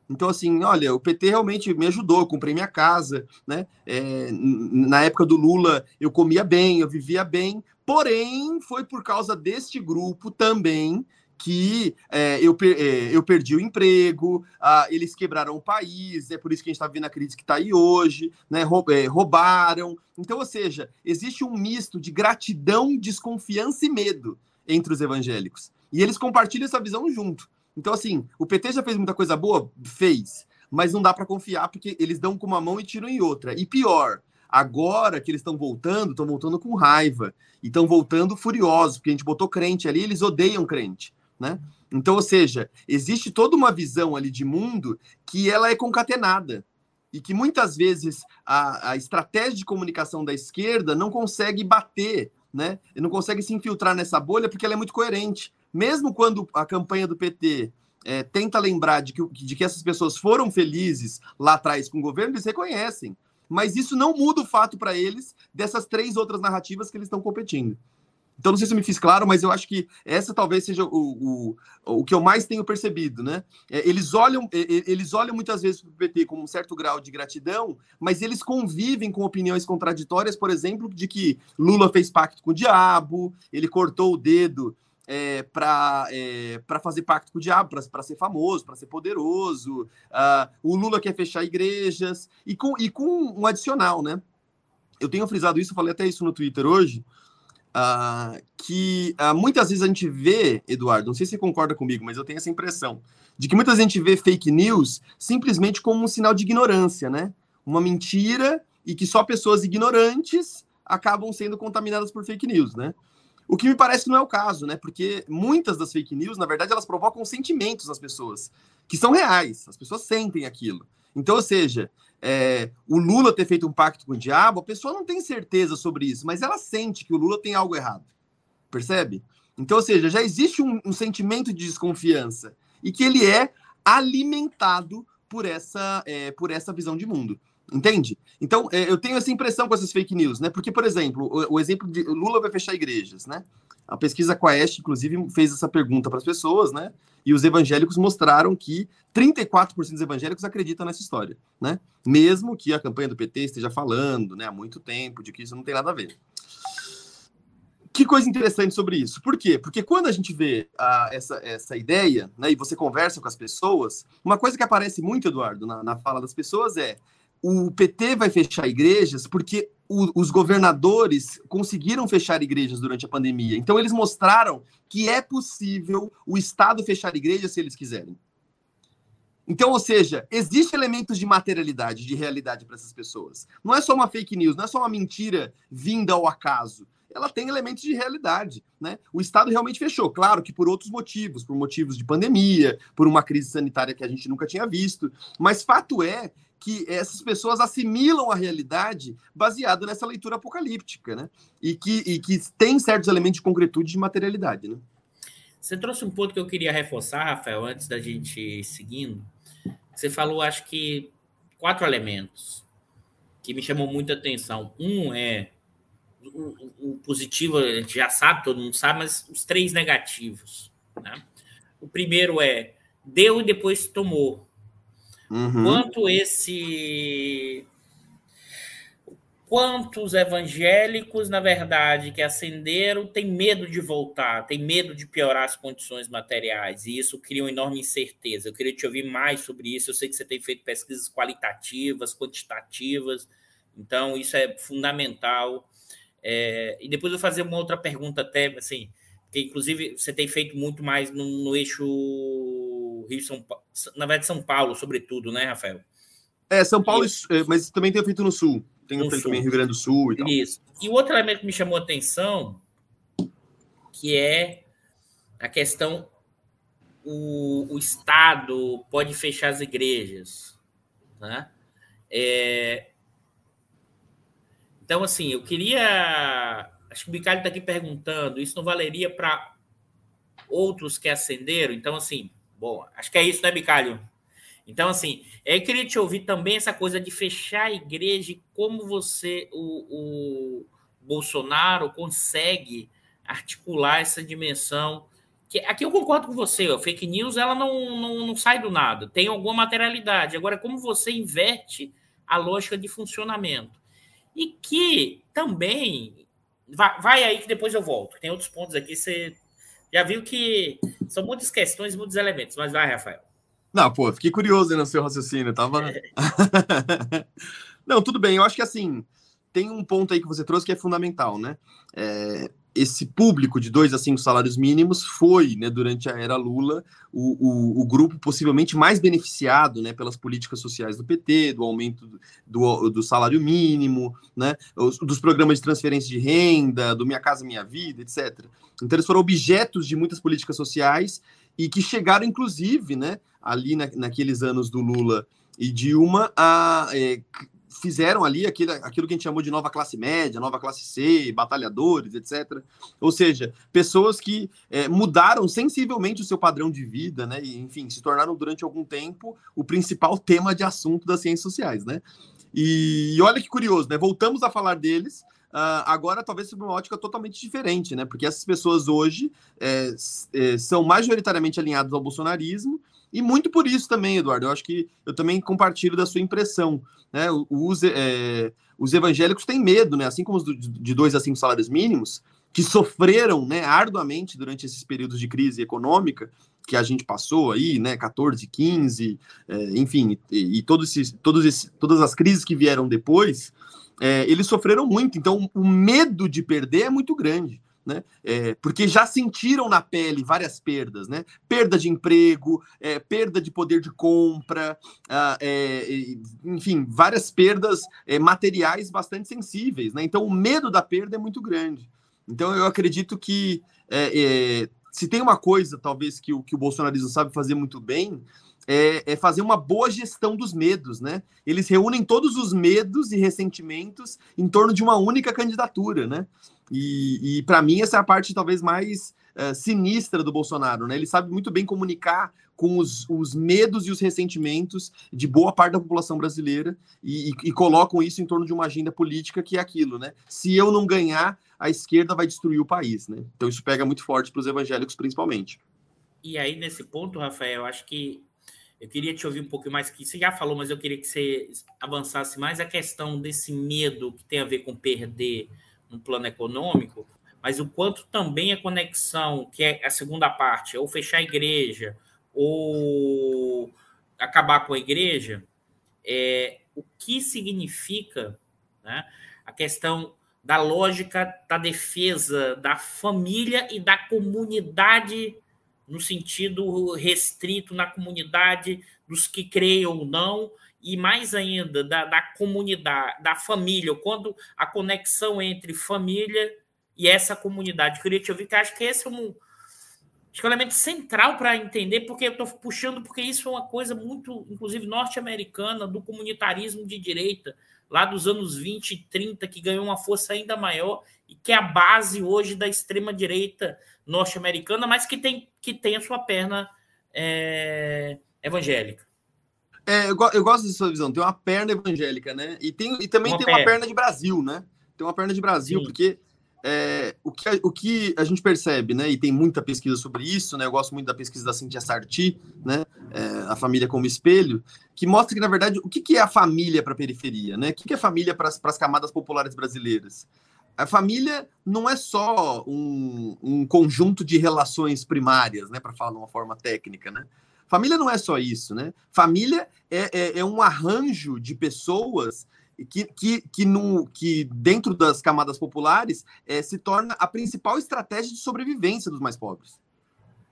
Então, assim, olha, o PT realmente me ajudou, comprei minha casa, né? É, na época do Lula, eu comia bem, eu vivia bem, porém, foi por causa deste grupo também que é, eu, é, eu perdi o emprego, eles quebraram o país, é por isso que a gente está vendo a crise que está aí hoje, né? É, roubaram. Então, ou seja, existe um misto de gratidão, desconfiança e medo entre os evangélicos. E eles compartilham essa visão junto. Então, assim, o PT já fez muita coisa boa? Fez. Mas não dá para confiar, porque eles dão com uma mão e tiram em outra. E pior, agora que eles estão voltando, estão voltando com raiva. E estão voltando furiosos, porque a gente botou crente ali, eles odeiam crente né? Então, ou seja, existe toda uma visão ali de mundo que ela é concatenada e que muitas vezes a, a estratégia de comunicação da esquerda não consegue bater, né? Não consegue se infiltrar nessa bolha porque ela é muito coerente. Mesmo quando a campanha do PT é, tenta lembrar de que, de que essas pessoas foram felizes lá atrás com o governo, eles reconhecem. Mas isso não muda o fato para eles dessas três outras narrativas que eles estão competindo. Então, não sei se eu me fiz claro, mas eu acho que essa talvez seja o, o, o que eu mais tenho percebido, né? É, eles olham, eles olham muitas vezes para o PT com um certo grau de gratidão, mas eles convivem com opiniões contraditórias, por exemplo, de que Lula fez pacto com o diabo, ele cortou o dedo é, para é, fazer pacto com o diabo, para ser famoso, para ser poderoso. Uh, o Lula quer fechar igrejas, e com, e com um adicional, né? Eu tenho frisado isso, falei até isso no Twitter hoje. Uh, que uh, muitas vezes a gente vê, Eduardo, não sei se você concorda comigo, mas eu tenho essa impressão, de que muitas vezes a gente vê fake news simplesmente como um sinal de ignorância, né? Uma mentira e que só pessoas ignorantes acabam sendo contaminadas por fake news, né? O que me parece que não é o caso, né? Porque muitas das fake news, na verdade, elas provocam sentimentos nas pessoas, que são reais, as pessoas sentem aquilo. Então, ou seja, é, o Lula ter feito um pacto com o diabo, a pessoa não tem certeza sobre isso, mas ela sente que o Lula tem algo errado. Percebe? Então, ou seja, já existe um, um sentimento de desconfiança e que ele é alimentado por essa, é, por essa visão de mundo. Entende? Então, é, eu tenho essa impressão com essas fake news, né? Porque, por exemplo, o, o exemplo de Lula vai fechar igrejas, né? A pesquisa Quaest, inclusive, fez essa pergunta para as pessoas, né? E os evangélicos mostraram que 34% dos evangélicos acreditam nessa história, né? Mesmo que a campanha do PT esteja falando, né, há muito tempo, de que isso não tem nada a ver. Que coisa interessante sobre isso. Por quê? Porque quando a gente vê a, essa, essa ideia, né, e você conversa com as pessoas, uma coisa que aparece muito, Eduardo, na, na fala das pessoas é o PT vai fechar igrejas porque o, os governadores conseguiram fechar igrejas durante a pandemia. Então, eles mostraram que é possível o Estado fechar igrejas se eles quiserem. Então, ou seja, existe elementos de materialidade, de realidade para essas pessoas. Não é só uma fake news, não é só uma mentira vinda ao acaso. Ela tem elementos de realidade, né? O Estado realmente fechou, claro que por outros motivos, por motivos de pandemia, por uma crise sanitária que a gente nunca tinha visto. Mas fato é que essas pessoas assimilam a realidade baseada nessa leitura apocalíptica, né? E que, e que tem certos elementos de concretude de materialidade, né? Você trouxe um ponto que eu queria reforçar, Rafael, antes da gente ir seguindo. Você falou, acho que, quatro elementos que me chamou muita atenção. Um é o, o positivo, a gente já sabe, todo mundo sabe, mas os três negativos. Né? O primeiro é deu e depois tomou. Uhum. Quanto esse. Quantos evangélicos, na verdade, que ascenderam, têm medo de voltar, têm medo de piorar as condições materiais, e isso cria uma enorme incerteza. Eu queria te ouvir mais sobre isso. Eu sei que você tem feito pesquisas qualitativas, quantitativas, então isso é fundamental. É, e depois eu vou fazer uma outra pergunta, até assim, que inclusive você tem feito muito mais no, no eixo Rio São Paulo, na verdade São Paulo, sobretudo, né, Rafael? É, São Paulo, e... Mas também tem feito no Sul. Tem no feito também Rio Grande do Sul e tal. Isso. E o outro elemento que me chamou a atenção, que é a questão o, o Estado pode fechar as igrejas, né? É... Então, assim, eu queria. Acho que o Bicalho está aqui perguntando: isso não valeria para outros que ascenderam? Então, assim, Bom, acho que é isso, né, Bicalho? Então, assim, eu queria te ouvir também essa coisa de fechar a igreja e como você, o, o Bolsonaro, consegue articular essa dimensão que aqui eu concordo com você, a fake news ela não, não, não sai do nada, tem alguma materialidade. Agora, como você inverte a lógica de funcionamento? E que também vai, vai aí que depois eu volto. Tem outros pontos aqui, você já viu que são muitas questões, muitos elementos, mas vai, Rafael. Não, pô, fiquei curioso no seu raciocínio, tava. É. *laughs* Não, tudo bem, eu acho que assim, tem um ponto aí que você trouxe que é fundamental, né? É, esse público de dois a cinco salários mínimos foi, né, durante a era Lula, o, o, o, grupo possivelmente mais beneficiado né, pelas políticas sociais do PT, do aumento do, do salário mínimo, né, os, dos programas de transferência de renda, do Minha Casa Minha Vida, etc. Então, eles foram objetos de muitas políticas sociais e que chegaram, inclusive, né, ali na, naqueles anos do Lula e Dilma, a é, fizeram ali aquilo, aquilo que a gente chamou de nova classe média, nova classe C, batalhadores, etc. Ou seja, pessoas que é, mudaram sensivelmente o seu padrão de vida, né? E, enfim, se tornaram durante algum tempo o principal tema de assunto das ciências sociais, né? E, e olha que curioso, né? Voltamos a falar deles. Uh, agora, talvez sob uma ótica totalmente diferente, né? Porque essas pessoas hoje é, é, são majoritariamente alinhadas ao bolsonarismo, e muito por isso também, Eduardo. Eu acho que eu também compartilho da sua impressão. Né? Os, é, os evangélicos têm medo, né? assim como os de dois a cinco salários mínimos, que sofreram né, arduamente durante esses períodos de crise econômica que a gente passou aí, né, 14, 15, é, enfim, e, e todos esses, todos esses, todas as crises que vieram depois, é, eles sofreram muito. Então, o medo de perder é muito grande né? É, porque já sentiram na pele várias perdas, né? Perda de emprego, é, perda de poder de compra, ah, é, enfim, várias perdas é, materiais bastante sensíveis, né? Então o medo da perda é muito grande. Então eu acredito que é, é, se tem uma coisa, talvez, que o, que o bolsonarismo sabe fazer muito bem, é, é, fazer uma boa gestão dos medos, né? Eles reúnem todos os medos e ressentimentos em torno de uma única candidatura, né? E, e para mim, essa é a parte talvez mais uh, sinistra do Bolsonaro. Né? Ele sabe muito bem comunicar com os, os, medos e os ressentimentos de boa parte da população brasileira e, e, e, colocam isso em torno de uma agenda política que é aquilo, né? Se eu não ganhar, a esquerda vai destruir o país, né? Então isso pega muito forte para os evangélicos, principalmente. E aí, nesse ponto, Rafael, acho que eu queria te ouvir um pouco mais, que você já falou, mas eu queria que você avançasse mais a questão desse medo que tem a ver com perder no plano econômico, mas o quanto também a conexão, que é a segunda parte, ou fechar a igreja, ou acabar com a igreja, é, o que significa né, a questão da lógica da defesa da família e da comunidade, no sentido restrito na comunidade dos que creem ou não, e mais ainda da, da comunidade, da família, quando a conexão entre família e essa comunidade. Ouvir, que acho que esse é um, acho que é um elemento central para entender, porque eu estou puxando, porque isso é uma coisa muito, inclusive, norte-americana, do comunitarismo de direita, lá dos anos 20 e 30, que ganhou uma força ainda maior e que é a base hoje da extrema-direita norte-americana, mas que tem, que tem a sua perna é, evangélica. É, eu, eu, gosto dessa sua visão. Tem uma perna evangélica, né? E, tem, e também uma tem perna. uma perna de Brasil, né? Tem uma perna de Brasil, Sim. porque é, o, que, o que a gente percebe, né? E tem muita pesquisa sobre isso, né? Eu gosto muito da pesquisa da Cintia Sarti, né? É, a família como espelho, que mostra que, na verdade, o que, que é a família para a periferia, né? O que, que é a família para as camadas populares brasileiras? A família não é só um, um conjunto de relações primárias, né? Para falar de uma forma técnica, né? Família não é só isso, né? Família é, é, é um arranjo de pessoas que, que, que, no, que dentro das camadas populares é, se torna a principal estratégia de sobrevivência dos mais pobres.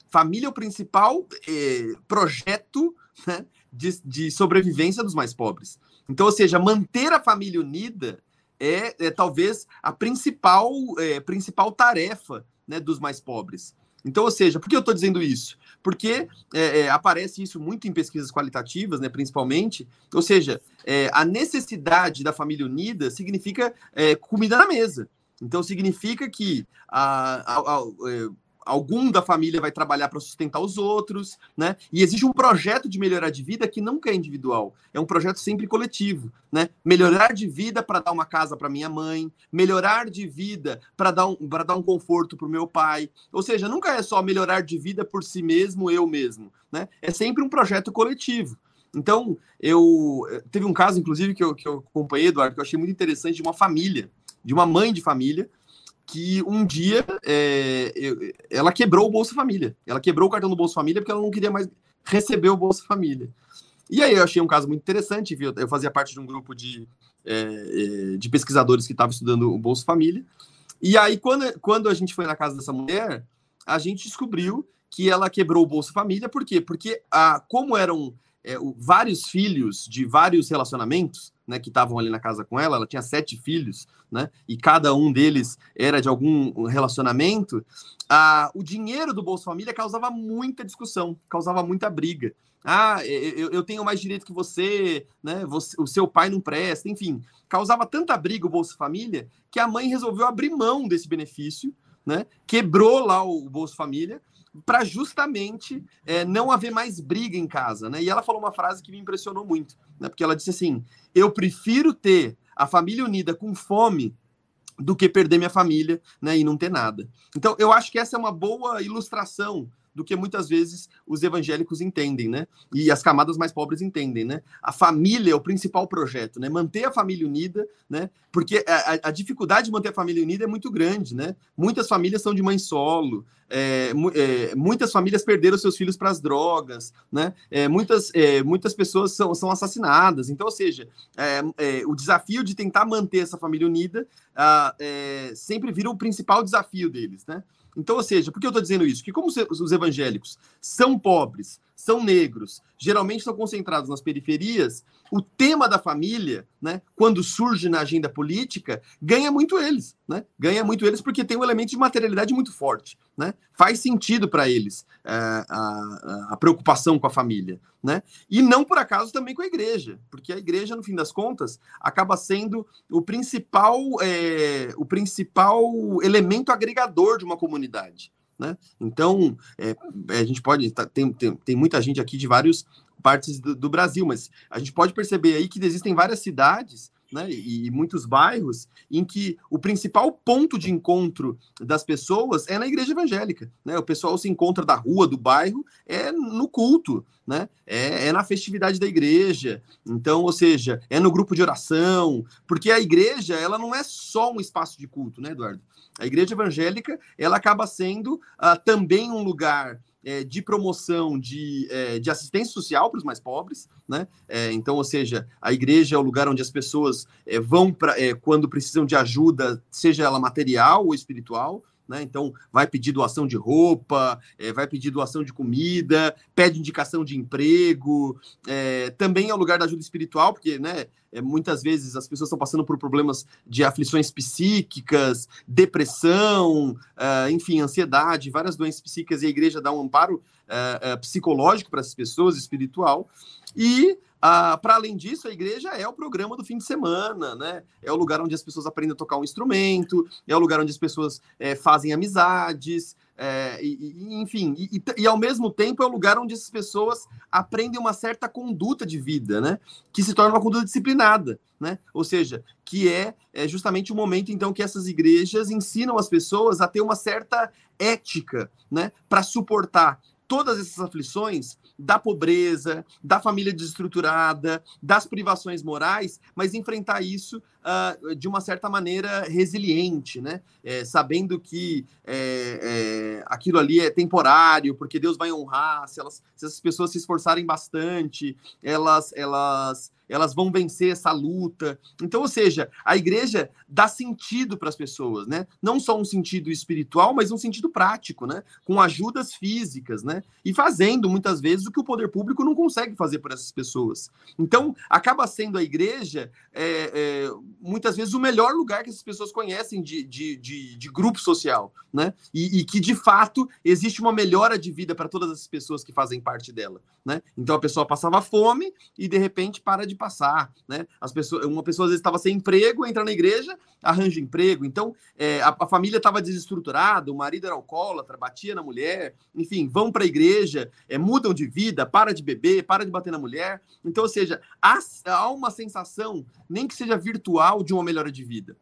Família é o principal é, projeto né, de, de sobrevivência dos mais pobres. Então, ou seja, manter a família unida é, é talvez a principal, é, principal tarefa né, dos mais pobres. Então, ou seja, por que eu estou dizendo isso? Porque é, é, aparece isso muito em pesquisas qualitativas, né, principalmente. Ou seja, é, a necessidade da família unida significa é, comida na mesa. Então, significa que a, a, a, é, algum da família vai trabalhar para sustentar os outros, né? E existe um projeto de melhorar de vida que nunca é individual, é um projeto sempre coletivo, né? Melhorar de vida para dar uma casa para minha mãe, melhorar de vida para dar um para dar um conforto para o meu pai. Ou seja, nunca é só melhorar de vida por si mesmo, eu mesmo, né? É sempre um projeto coletivo. Então, eu teve um caso, inclusive, que eu, que eu acompanhei, Eduardo, que eu achei muito interessante, de uma família, de uma mãe de família, que um dia é, eu, ela quebrou o Bolsa Família. Ela quebrou o cartão do Bolsa Família porque ela não queria mais receber o Bolsa Família. E aí eu achei um caso muito interessante, viu? Eu fazia parte de um grupo de, é, é de pesquisadores que estavam estudando o Bolsa Família. E aí, quando, quando a gente foi na casa dessa mulher, a gente descobriu que ela quebrou o Bolsa Família, por quê? Porque a, como eram é, vários filhos de vários relacionamentos, né, que estavam ali na casa com ela, ela tinha sete filhos, né, e cada um deles era de algum relacionamento, a, o dinheiro do Bolsa Família causava muita discussão, causava muita briga. Ah, eu, eu tenho mais direito que você, né? Você, o seu pai não presta, enfim, causava tanta briga o Bolsa Família que a mãe resolveu abrir mão desse benefício, né? Quebrou lá o Bolsa Família para justamente é, não haver mais briga em casa, né? E ela falou uma frase que me impressionou muito, né? Porque ela disse assim: eu prefiro ter a família unida com fome do que perder minha família, né? E não ter nada. Então, eu acho que essa é uma boa ilustração do que muitas vezes os evangélicos entendem, né? E as camadas mais pobres entendem, né? A família é o principal projeto, né? Manter a família unida, né? Porque a, a dificuldade de manter a família unida é muito grande, né? Muitas famílias são de mãe solo, é, é, muitas famílias perderam seus filhos para as drogas, né? É, muitas, é, muitas pessoas são, são assassinadas. Então, ou seja, é, é, o desafio de tentar manter essa família unida ah, sempre vira o principal desafio deles, né? Então, ou seja, por que eu estou dizendo isso? Que como os evangélicos são pobres, são negros, geralmente estão concentrados nas periferias, o tema da família, né, quando surge na agenda política, ganha muito eles, né? Ganha muito eles porque tem um elemento de materialidade muito forte, né? Faz sentido para eles uh, a, a, preocupação com a família, né? E não por acaso também com a igreja, porque a igreja, no fim das contas, acaba sendo o principal, é, o principal elemento agregador de uma comunidade. Né? Então, é, a gente pode. Tá, tem, tem, tem muita gente aqui de várias partes do, do, Brasil, mas a gente pode perceber aí que existem várias cidades né, e, muitos bairros em que o principal ponto de encontro das pessoas é na igreja evangélica. Né? O pessoal se encontra da rua, do bairro, é no culto, né? É, é, na festividade da igreja. Então, ou seja, é no grupo de oração, porque a igreja ela não é só um espaço de culto, né, Eduardo? A igreja evangélica ela acaba sendo uh, também um lugar é, de promoção de, é, de assistência social para os mais pobres, né? É, então, ou seja, a igreja é o lugar onde as pessoas é, vão para é, quando precisam de ajuda, seja ela material ou espiritual. Né? Então, vai pedir doação de roupa, é, vai pedir doação de comida, pede indicação de emprego. É, também é o lugar da ajuda espiritual, porque né, é, muitas vezes as pessoas estão passando por problemas de aflições psíquicas, depressão, uh, enfim, ansiedade, várias doenças psíquicas, e a igreja dá um amparo uh, uh, psicológico para essas pessoas, espiritual. E ah, para além disso, a igreja é o programa do fim de semana, né? É o lugar onde as pessoas aprendem a tocar um instrumento, é o lugar onde as pessoas é, fazem amizades, é, e, e, enfim, e, e, ao mesmo tempo é o lugar onde essas pessoas aprendem uma certa conduta de vida, né? Que se torna uma conduta disciplinada, né? Ou seja, que é, é justamente o momento então que essas igrejas ensinam as pessoas a ter uma certa ética, né? Para suportar todas essas aflições da pobreza, da família desestruturada, das privações morais, mas enfrentar isso uh, de uma certa maneira resiliente, né? É, sabendo que é, é, aquilo ali é temporário, porque Deus vai honrar, se, elas, se essas pessoas se esforçarem bastante, elas, elas elas vão vencer essa luta. Então, ou seja, a igreja dá sentido para as pessoas, né? Não só um sentido espiritual, mas um sentido prático, né? Com ajudas físicas, né? E fazendo muitas vezes o que o poder público não consegue fazer por essas pessoas. Então, acaba sendo a igreja é, é, muitas vezes o melhor lugar que essas pessoas conhecem de, de, de, de grupo social, né? E, e, que de fato existe uma melhora de vida para todas as pessoas que fazem parte dela, né? Então a pessoa passava fome e de repente para de passar, né? As pessoas, uma pessoa às vezes estava sem emprego, entra na igreja, arranja emprego. Então é, a, a, família estava desestruturada, o marido era alcoólatra, batia na mulher, enfim, vão para a igreja, é, mudam de vida, para de beber, para de bater na mulher. Então, ou seja, há, há uma sensação, nem que seja virtual, de uma melhora de vida.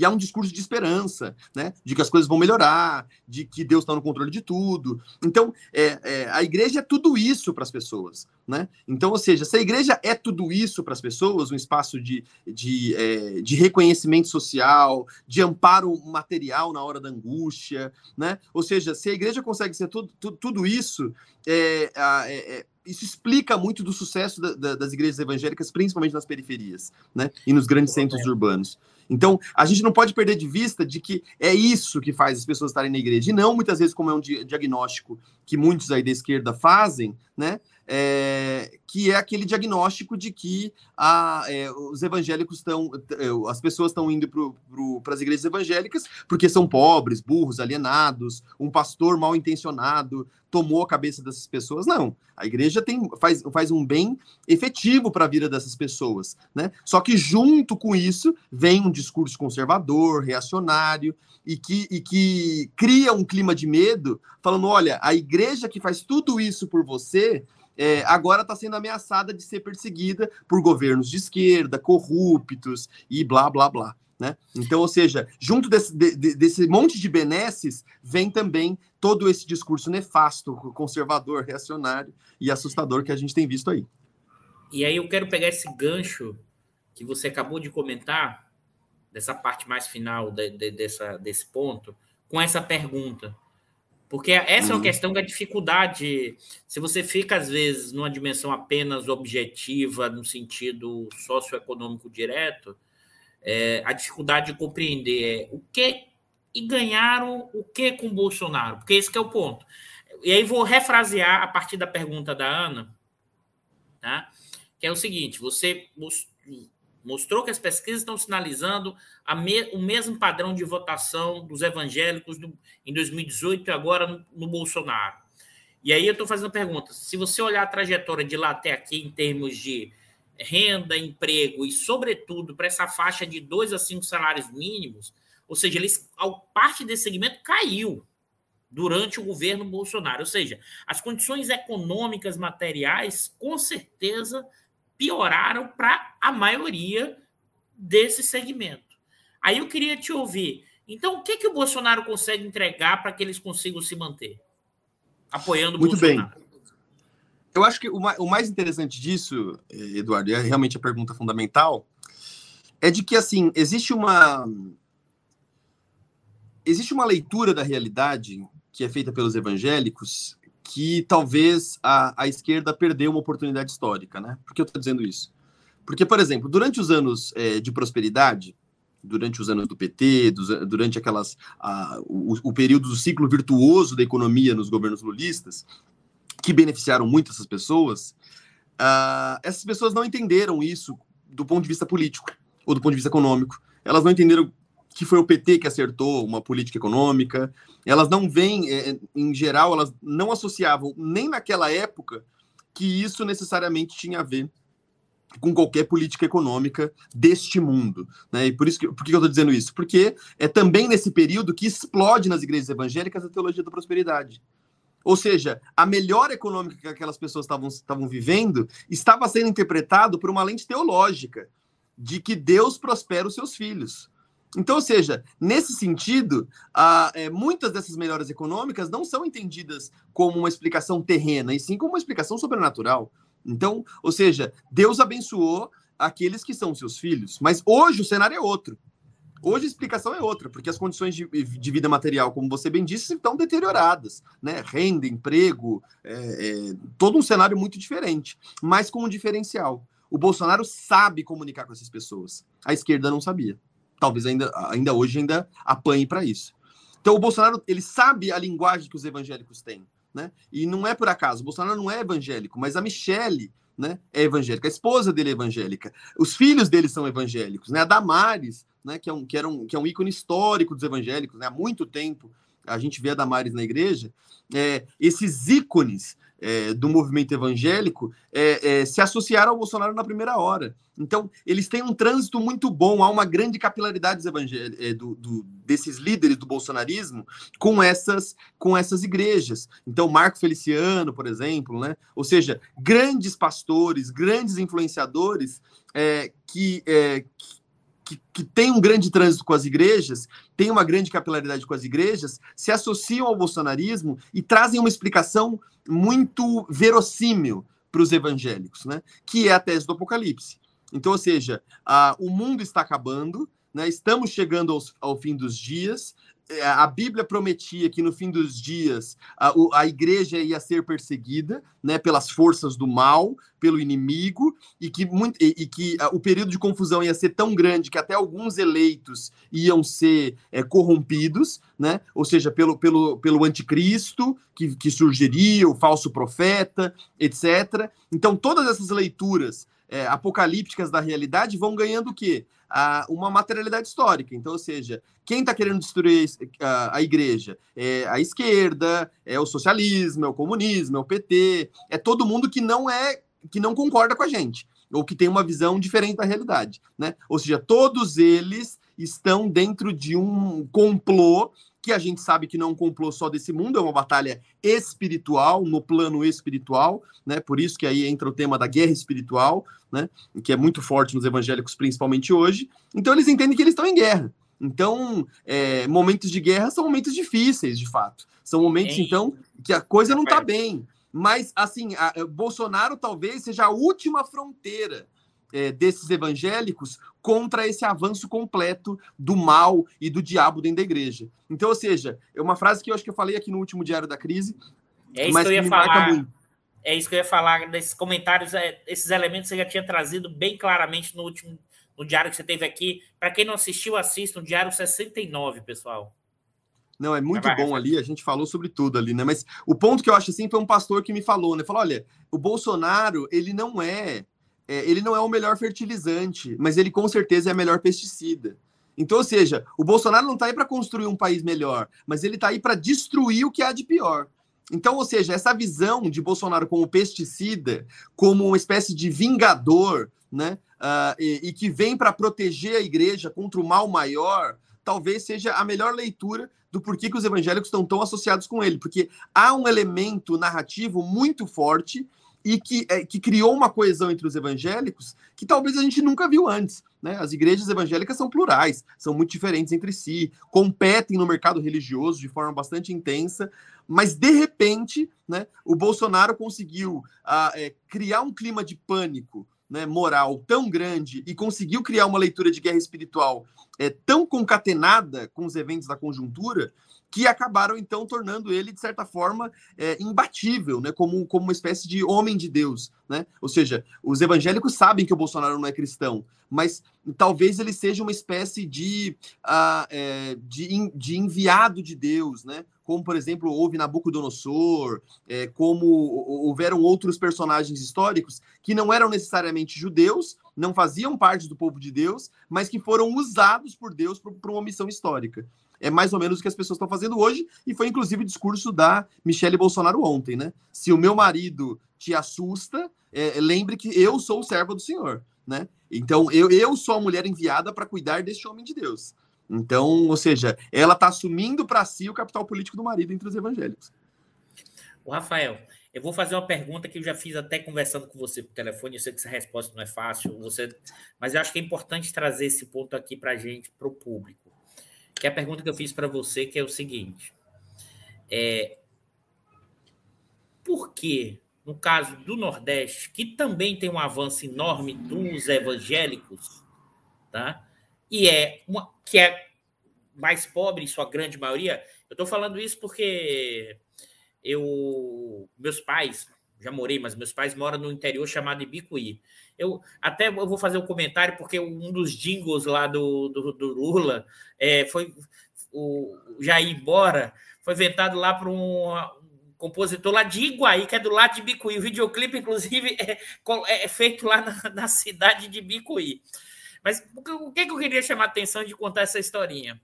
E há um discurso de esperança, né? De que as coisas vão melhorar, de que Deus está no controle de tudo. Então, é, é a igreja é tudo isso para as pessoas, né? Então, ou seja, se a igreja é tudo isso para as pessoas, um espaço de, de, é, de reconhecimento social, de amparo material na hora da angústia, né? Ou seja, se a igreja consegue ser tudo, tudo, tudo isso, é, é, é isso explica muito do sucesso da, da, das igrejas evangélicas, principalmente nas periferias, né? E nos grandes centros urbanos. Então, a gente não pode perder de vista de que é isso que faz as pessoas estarem na igreja. E não, muitas vezes, como é um diagnóstico que muitos aí da esquerda fazem, né? É, que é aquele diagnóstico de que a, é, os evangélicos estão, é, as pessoas estão indo para as igrejas evangélicas porque são pobres, burros, alienados, um pastor mal intencionado tomou a cabeça dessas pessoas. Não, a igreja tem, faz, faz um bem efetivo para a vida dessas pessoas, né? Só que junto com isso vem um discurso conservador, reacionário e que, e que cria um clima de medo, falando: olha, a igreja que faz tudo isso por você é, agora está sendo ameaçada de ser perseguida por governos de esquerda, corruptos e blá, blá, blá. Né? Então, ou seja, junto desse, de, desse monte de benesses, vem também todo esse discurso nefasto, conservador, reacionário e assustador que a gente tem visto aí. E aí eu quero pegar esse gancho que você acabou de comentar, dessa parte mais final de, de, dessa, desse ponto, com essa pergunta. Porque essa uhum. é uma uhum. questão da dificuldade. Se você fica, às vezes, numa dimensão apenas objetiva, no sentido socioeconômico direto, é, a dificuldade de compreender o que e ganharam o que com Bolsonaro, porque esse é o ponto. E aí vou refrasear a partir da pergunta da Ana, tá? que é o seguinte: você mostrou que as pesquisas estão sinalizando me, o mesmo padrão de votação dos evangélicos do, em 2018 e agora no, no Bolsonaro. E aí eu estou fazendo a pergunta: se você olhar a trajetória de lá até aqui em termos de renda, emprego e, sobretudo, para essa faixa de dois a cinco salários mínimos, ou seja, eles, parte desse segmento caiu durante o governo Bolsonaro. Ou seja, as condições econômicas materiais, com certeza, pioraram para a maioria desse segmento. Aí eu queria te ouvir. Então, o que, que o Bolsonaro consegue entregar para que eles consigam se manter? Apoiando o Muito Bolsonaro. bem. Eu acho que o mais interessante disso, Eduardo, e é realmente a pergunta fundamental, é de que, assim, existe uma... Existe uma leitura da realidade que é feita pelos evangélicos que talvez a, a esquerda perdeu uma oportunidade histórica, né? Por que eu estou dizendo isso? Porque, por exemplo, durante os anos é, de prosperidade, durante os anos do PT, durante aquelas a, o, o, período do ciclo virtuoso da economia nos governos lulistas, que beneficiaram muito essas pessoas, uh, essas pessoas não entenderam isso do ponto de vista político ou do ponto de vista econômico. Elas não entenderam que foi o PT que acertou uma política econômica. Elas não veem, é, em geral, elas não associavam nem naquela época que isso necessariamente tinha a ver com qualquer política econômica deste mundo. Né? E por isso que, por que eu estou dizendo isso? Porque é também nesse período que explode nas igrejas evangélicas a teologia da prosperidade. Ou seja, a melhor econômica que aquelas pessoas estavam vivendo estava sendo interpretado por uma lente teológica de que Deus prospera os seus filhos. Então, ou seja, nesse sentido, a, é, muitas dessas melhores econômicas não são entendidas como uma explicação terrena, e sim como uma explicação sobrenatural. Então, ou seja, Deus abençoou aqueles que são seus filhos. Mas hoje o cenário é outro. Hoje a explicação é outra, porque as condições de, de vida material, como você bem disse, estão deterioradas, né? Renda, emprego, é, é, todo um cenário muito diferente, mas com um diferencial. O Bolsonaro sabe comunicar com essas pessoas. A esquerda não sabia. Talvez ainda, ainda hoje ainda apanhe para isso. Então o Bolsonaro ele sabe a linguagem que os evangélicos têm, né? E não é por acaso. O Bolsonaro não é evangélico, mas a Michelle né, é evangélica, a esposa dele é evangélica, os filhos dele são evangélicos, né? A Damares, né, que é um que era um que é um ícone histórico dos evangélicos, né? Há muito tempo a gente vê a Damares na igreja, é, esses ícones é, do movimento evangélico é, é, se associaram ao Bolsonaro na primeira hora. Então, eles têm um trânsito muito bom, há uma grande capilaridade é, do, do, desses líderes do bolsonarismo com essas, com essas igrejas. Então, Marco Feliciano, por exemplo, né? ou seja, grandes pastores, grandes influenciadores é, que, é, que, que tem um grande trânsito com as igrejas, tem uma grande capilaridade com as igrejas, se associam ao bolsonarismo e trazem uma explicação muito verossímil para os evangélicos, né? que é a tese do Apocalipse. Então, ou seja, a, o mundo está acabando, né? estamos chegando aos, ao fim dos dias, a Bíblia prometia que no fim dos dias a, a igreja ia ser perseguida né, pelas forças do mal, pelo inimigo, e que, muito, e, e que a, o período de confusão ia ser tão grande que até alguns eleitos iam ser é, corrompidos, né, ou seja, pelo, pelo, pelo anticristo que, que surgiria, o falso profeta, etc. Então, todas essas leituras é, apocalípticas da realidade vão ganhando o quê? a, uma materialidade histórica. Então, ou seja, quem está querendo destruir a, a, igreja? É a esquerda, é o socialismo, é o comunismo, é o PT, é todo mundo que não é que não concorda com a gente ou que tem uma visão diferente da realidade, né? Ou seja, todos eles estão dentro de um complô que a gente sabe que não é um complô só desse mundo, é uma batalha espiritual, no plano espiritual, né? Por isso que aí entra o tema da guerra espiritual, né? Que é muito forte nos evangélicos, principalmente hoje. Então eles entendem que eles estão em guerra. Então, é, momentos de guerra são momentos difíceis, de fato. São momentos, então, que a coisa não está bem. Mas, assim, a, a Bolsonaro talvez seja a última fronteira é, desses evangélicos contra esse avanço completo do mal e do diabo dentro da igreja. Então, ou seja, é uma frase que eu acho que eu falei aqui no último diário da crise. É isso que eu ia falar. É isso que eu ia falar desses comentários, é, esses elementos você já tinha trazido bem claramente no último no diário que você teve aqui. Para quem não assistiu, assista o diário 69, pessoal. Não, é muito bom ali, a gente falou sobre tudo ali, né? Mas o ponto que eu acho assim foi um pastor que me falou, né? Falou: olha, o Bolsonaro, ele não é é, ele não é o melhor fertilizante, mas ele com certeza é a melhor pesticida. Então, ou seja, o Bolsonaro não está aí para construir um país melhor, mas ele está aí para destruir o que há de pior. Então, ou seja, essa visão de Bolsonaro como pesticida, como uma espécie de vingador, né, uh, e, e, que vem para proteger a igreja contra o mal maior, talvez seja a melhor leitura do porquê que os evangélicos estão tão associados com ele, porque há um elemento narrativo muito forte e que, é, que criou uma coesão entre os evangélicos que talvez a gente nunca viu antes. Né? As igrejas evangélicas são plurais, são muito diferentes entre si, competem no mercado religioso de forma bastante intensa, mas de repente né, o Bolsonaro conseguiu ah, é, criar um clima de pânico né, moral tão grande e conseguiu criar uma leitura de guerra espiritual é, tão concatenada com os eventos da conjuntura que acabaram então tornando ele de certa forma é, imbatível, né, como, como uma espécie de homem de Deus, né? Ou seja, os evangélicos sabem que o Bolsonaro não é cristão, mas talvez ele seja uma espécie de, uh, é, de, de, enviado de Deus, né? Como, por exemplo, houve Nabucodonosor, é, como houveram outros personagens históricos que não eram necessariamente judeus, não faziam parte do povo de Deus, mas que foram usados por Deus para uma missão histórica é mais ou menos o que as pessoas estão fazendo hoje, e foi inclusive o discurso da Michelle Bolsonaro ontem, né? Se o meu marido te assusta, é, lembre que eu sou o servo do Senhor, né? Então, eu, eu sou a mulher enviada para cuidar deste homem de Deus. Então, ou seja, ela está assumindo para si o capital político do marido entre os evangélicos. O Rafael, eu vou fazer uma pergunta que eu já fiz até conversando com você por telefone. Eu sei que essa resposta não é fácil, você, mas eu acho que é importante trazer esse ponto aqui para a gente, para o público que é a pergunta que eu fiz para você, que é o seguinte: é, por que, no caso do Nordeste, que também tem um avanço enorme dos evangélicos, tá? E é uma que é mais pobre em sua grande maioria. Eu estou falando isso porque eu, meus pais, já morei, mas meus pais moram no interior chamado Ibicuí. Eu até eu vou fazer um comentário, porque um dos jingles lá do, do, do Lula é, foi o Jair embora, foi vetado lá para um compositor lá de Iguaí, que é do lado de Bicuí. O videoclipe, inclusive, é, é feito lá na, na, cidade de Bicuí. Mas o que, que eu queria chamar a atenção de contar essa historinha?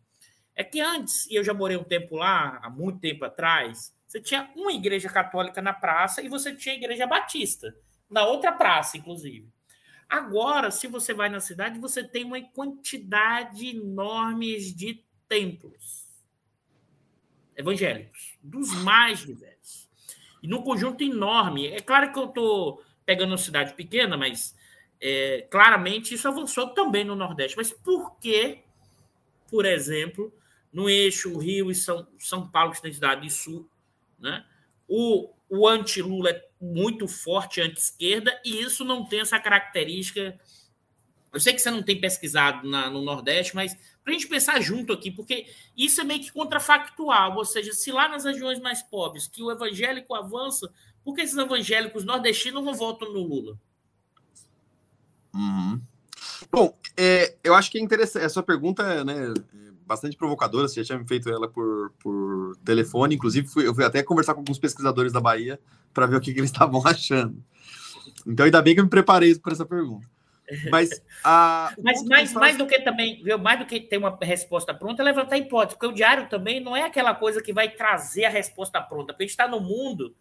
É que antes, e eu já morei um tempo lá, há muito tempo atrás, você tinha uma igreja católica na praça e você tinha a igreja batista, na outra praça, inclusive. Agora, se você vai na cidade, você tem uma quantidade enorme de templos evangélicos, dos mais diversos. E num conjunto enorme. É claro que eu estou pegando uma cidade pequena, mas é, claramente isso avançou também no Nordeste. Mas por que, por exemplo, no eixo Rio e São, São Paulo, que tem cidade sul, né, o, o anti-Lula é muito forte, anti-esquerda, e isso não tem essa característica. Eu sei que você não tem pesquisado na, no Nordeste, mas para a gente pensar junto aqui, porque isso é meio que contrafactual, ou seja, se lá nas regiões mais pobres que o evangélico avança, por que esses evangélicos nordestinos não votam no Lula? Uhum. Bom, é, eu acho que é interessante. A sua pergunta né, é bastante provocadora. Você já tinha me feito ela por, por telefone. Inclusive, fui, eu fui até conversar com alguns pesquisadores da Bahia para ver o que, que eles *laughs* estavam achando. Então, ainda bem que eu me preparei para essa pergunta. Mas, a, *laughs* mas mais, mais do que também, viu, mais do que ter uma resposta pronta, é levantar hipótese, porque o diário também não é aquela coisa que vai trazer a resposta pronta, porque a gente está no mundo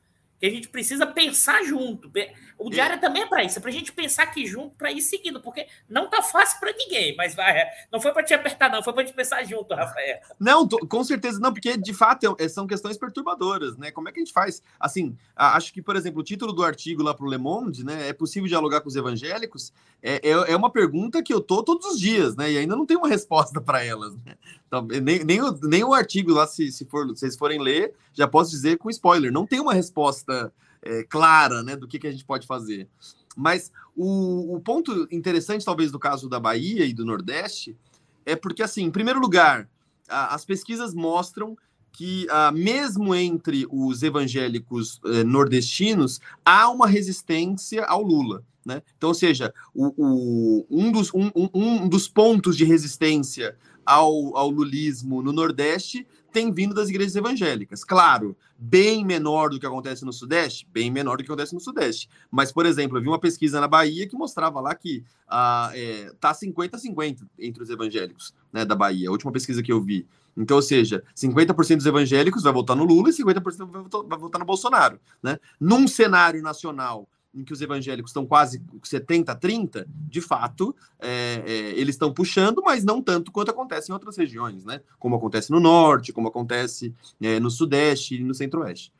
que a gente precisa pensar junto. O diário é. também é para isso, é para a gente pensar aqui junto, para ir seguindo, porque não tá fácil para ninguém, mas vai, não foi para te apertar, não, foi para te pensar junto, Rafael. Não, tô, com certeza não, porque de fato é, são questões perturbadoras, né? Como é que a gente faz? Assim, acho que, por exemplo, o título do artigo lá para o Le Monde, né? É possível dialogar com os evangélicos? É, é, é, uma pergunta que eu tô todos os dias, né? E ainda não tenho uma resposta para elas, né? Então, nem, nem, o, nem o artigo lá, se, se, for, se vocês forem ler, já posso dizer com spoiler, não tem uma resposta é, clara né, do que, que a gente pode fazer. Mas o, o ponto interessante, talvez, do caso da Bahia e do Nordeste, é porque, assim, em primeiro lugar, a, as pesquisas mostram que, a, mesmo entre os evangélicos eh, nordestinos, há uma resistência ao Lula. Né? Então, ou seja, o, o um, dos, um, um, dos pontos de resistência ao, ao lulismo no Nordeste tem vindo das igrejas evangélicas. Claro, bem menor do que acontece no Sudeste, bem menor do que acontece no Sudeste. Mas, por exemplo, eu vi uma pesquisa na Bahia que mostrava lá que ah, é, tá 50-50 entre os evangélicos né, da Bahia, a última pesquisa que eu vi. Então, ou seja, 50% dos evangélicos vai votar no Lula e 50% vai votar, vai votar no Bolsonaro. Né? Num cenário nacional em que os evangélicos estão quase 70, 30, de fato, é, é, eles estão puxando, mas não tanto quanto acontece em outras regiões, né? Como acontece no norte, como acontece é, no sudeste e no centro-oeste.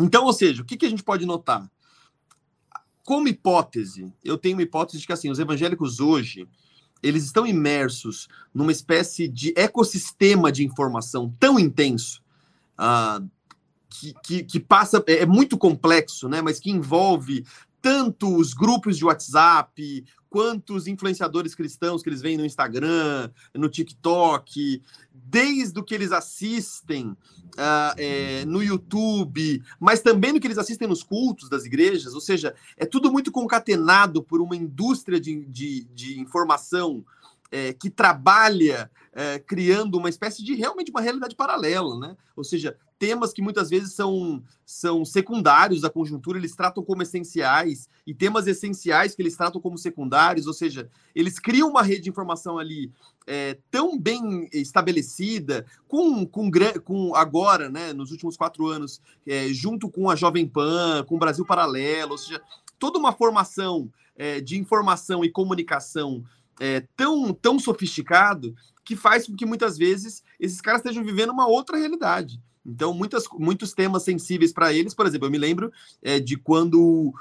Então, ou seja, o que, que a gente pode notar? Como hipótese, eu tenho uma hipótese de que assim, os evangélicos hoje eles estão imersos numa espécie de ecossistema de informação tão intenso, uh, que, que, que passa, é, é muito complexo, né? Mas que envolve tanto os grupos de WhatsApp, quanto os influenciadores cristãos que eles veem no Instagram, no TikTok, desde o que eles assistem uh, é, no YouTube, mas também no que eles assistem nos cultos das igrejas, ou seja, é tudo muito concatenado por uma indústria de, de, de informação é, que trabalha é, criando uma espécie de realmente uma realidade paralela, né? Ou seja, temas que muitas vezes são, são secundários da conjuntura, eles tratam como essenciais, e temas essenciais que eles tratam como secundários, ou seja, eles criam uma rede de informação ali é, tão bem estabelecida, com, com, com agora, né, nos últimos quatro anos, é, junto com a Jovem Pan, com o Brasil Paralelo, ou seja, toda uma formação é, de informação e comunicação é, tão, tão sofisticado que faz com que muitas vezes esses caras estejam vivendo uma outra realidade. Então, muitas, muitos temas sensíveis para eles, por exemplo, eu me lembro é, de quando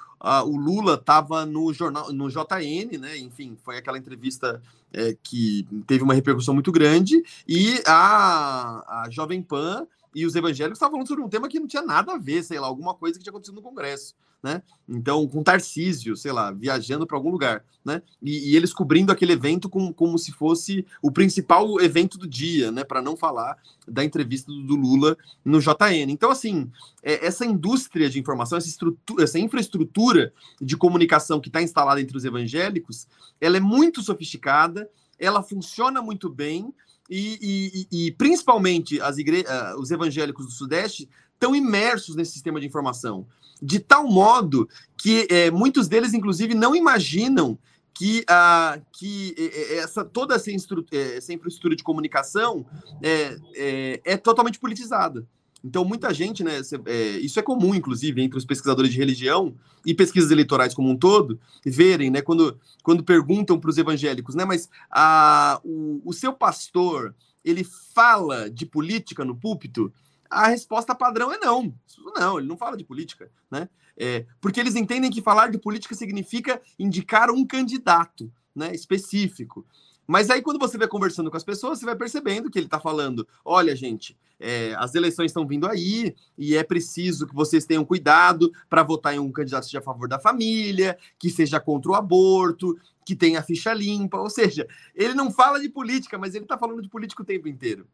o Lula estava no jornal, no JN, né? Enfim, foi aquela entrevista é, que teve uma repercussão muito grande, e a, a Jovem Pan e os evangélicos estavam falando sobre um tema que não tinha nada a ver, sei lá, alguma coisa que tinha acontecido no Congresso, né? Então, com Tarcísio, sei lá, viajando para algum lugar, né? E, e, eles cobrindo aquele evento com, como se fosse o principal evento do dia, né? Para não falar da entrevista do, do, Lula no JN. Então, assim, é, essa indústria de informação, essa, estrutura, essa infraestrutura de comunicação que está instalada entre os evangélicos, ela é muito sofisticada, ela funciona muito bem, e, e, e principalmente as igre... Uh, os evangélicos do Sudeste estão imersos nesse sistema de informação, de tal modo que é, muitos deles, inclusive, não imaginam que, a, que essa, toda essa, essa infraestrutura de comunicação é, é, é, totalmente politizada. Então, muita gente, né? É, isso é comum, inclusive, entre os pesquisadores de religião e pesquisas eleitorais como um todo, verem, né? Quando, quando perguntam para os evangélicos, né? Mas a, o, o seu pastor, ele fala de política no púlpito? A resposta padrão é não. Não, ele não fala de política, né? É, porque eles entendem que falar de política significa indicar um candidato né, específico. Mas aí, quando você vai conversando com as pessoas, você vai percebendo que ele está falando: olha, gente, é, as eleições estão vindo aí e é preciso que vocês tenham cuidado para votar em um candidato que seja a favor da família, que seja contra o aborto, que tenha ficha limpa. Ou seja, ele não fala de política, mas ele está falando de política o tempo inteiro.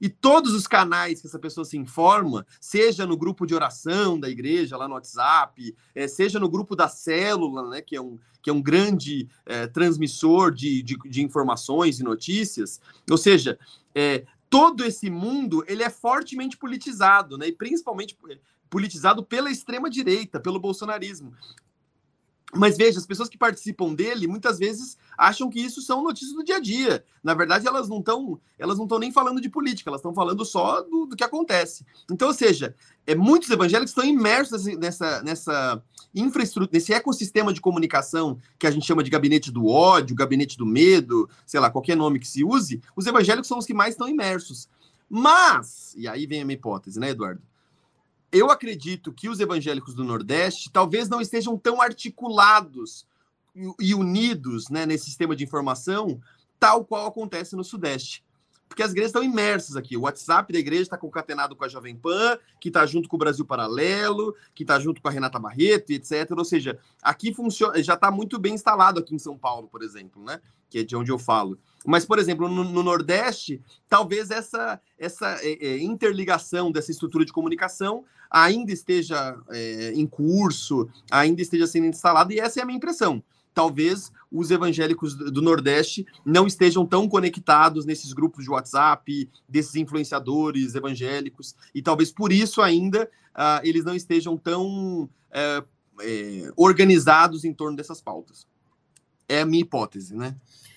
E todos os canais que essa pessoa se informa, seja no grupo de oração da igreja, lá no WhatsApp, é, seja no grupo da célula, né, que, é um, que é um grande é, transmissor de, de, de, informações e notícias, ou seja, é, todo esse mundo ele é fortemente politizado, né, e principalmente politizado pela extrema direita, pelo bolsonarismo. Mas veja, as pessoas que participam dele muitas vezes acham que isso são notícias do dia a dia. Na verdade, elas não estão, elas não estão nem falando de política, elas estão falando só do, do, que acontece. Então, ou seja, é, muitos evangélicos estão imersos nessa, nessa infraestrutura, nesse ecossistema de comunicação que a gente chama de gabinete do ódio, gabinete do medo, sei lá, qualquer nome que se use. Os evangélicos são os que mais estão imersos. Mas, e aí vem a minha hipótese, né, Eduardo? Eu acredito que os evangélicos do Nordeste talvez não estejam tão articulados e unidos né, nesse sistema de informação, tal qual acontece no Sudeste. Porque as igrejas estão imersas aqui. O WhatsApp da igreja está concatenado com a Jovem Pan, que está junto com o Brasil Paralelo, que está junto com a Renata Barreto, etc. Ou seja, aqui funciona, já está muito bem instalado aqui em São Paulo, por exemplo, né? Que é de onde eu falo. Mas, por exemplo, no, no Nordeste, talvez essa, essa é, é, interligação dessa estrutura de comunicação ainda esteja é, em curso, ainda esteja sendo instalada, e essa é a minha impressão. Talvez os evangélicos do Nordeste não estejam tão conectados nesses grupos de WhatsApp, desses influenciadores evangélicos, e talvez por isso ainda uh, eles não estejam tão uh, organizados em torno dessas pautas. É a minha hipótese, né?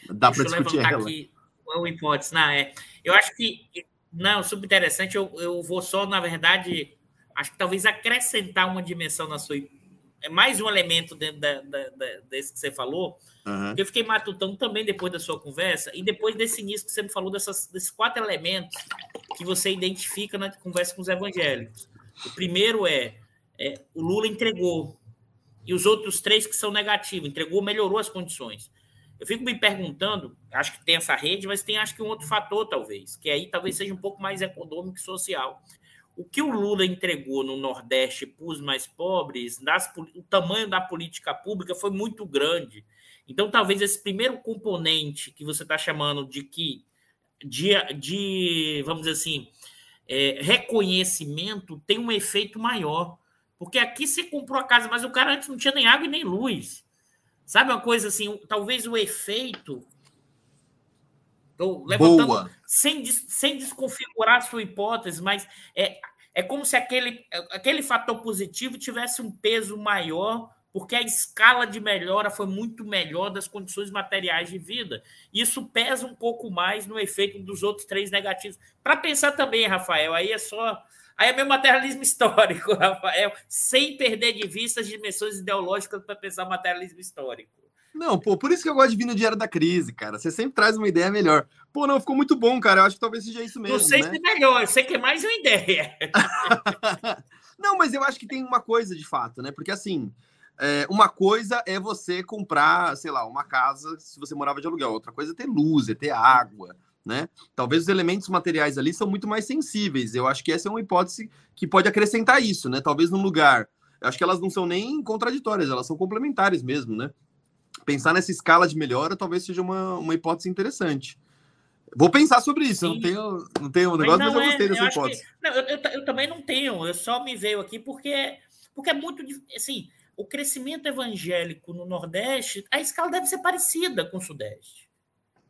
Dá para discutir ela. Aqui uma hipótese, não, é. Eu acho que não, super interessante. Eu, eu vou só, na verdade, acho que talvez acrescentar uma dimensão na sua. É mais um elemento dentro da, da, da, desse que você falou. Uhum. Eu fiquei matutando também depois da sua conversa, e depois desse início que você me falou, dessas, desses quatro elementos que você identifica na conversa com os evangélicos. O primeiro é, é o Lula entregou, e os outros três que são negativos, entregou, melhorou as condições. Eu fico me perguntando, acho que tem essa rede, mas tem acho que um outro fator, talvez, que aí talvez seja um pouco mais econômico e social. O que o Lula entregou no Nordeste para os mais pobres, das, o tamanho da política pública foi muito grande. Então, talvez esse primeiro componente que você está chamando de que de, de, vamos dizer assim, é, reconhecimento tem um efeito maior. Porque aqui você comprou a casa, mas o cara antes não tinha nem água e nem luz. Sabe uma coisa assim, talvez o efeito Estou levantando Boa. Sem, sem desconfigurar sua hipótese, mas é, é como se aquele, aquele fator positivo tivesse um peso maior, porque a escala de melhora foi muito melhor das condições materiais de vida. Isso pesa um pouco mais no efeito dos outros três negativos. Para pensar também, Rafael, aí é só. Aí é meu materialismo *laughs* histórico, Rafael, sem perder de vista as dimensões ideológicas para pensar materialismo histórico. Não, pô, por isso que eu gosto de vir no Diário da Crise, cara. Você sempre traz uma ideia melhor. Pô, não, ficou muito bom, cara. Eu acho que talvez seja isso mesmo. Não sei né? se é melhor, eu sei que é mais uma ideia. *laughs* não, mas eu acho que tem uma coisa de fato, né? Porque assim, é, uma coisa é você comprar, sei lá, uma casa se você morava de aluguel. Outra coisa é ter luz, é ter água, né? Talvez os elementos materiais ali são muito mais sensíveis. Eu acho que essa é uma hipótese que pode acrescentar isso, né? Talvez num lugar. Eu acho que elas não são nem contraditórias, elas são complementares mesmo, né? Pensar nessa escala de melhora talvez seja uma, uma hipótese interessante. Vou pensar sobre isso. Eu não tenho, não tenho um negócio, mas, mas eu gostei é, dessa eu hipótese. Que, não, eu, eu, eu, também não tenho. Eu só me veio aqui porque, porque é muito assim. O crescimento evangélico no Nordeste, a escala deve ser parecida com o Sudeste.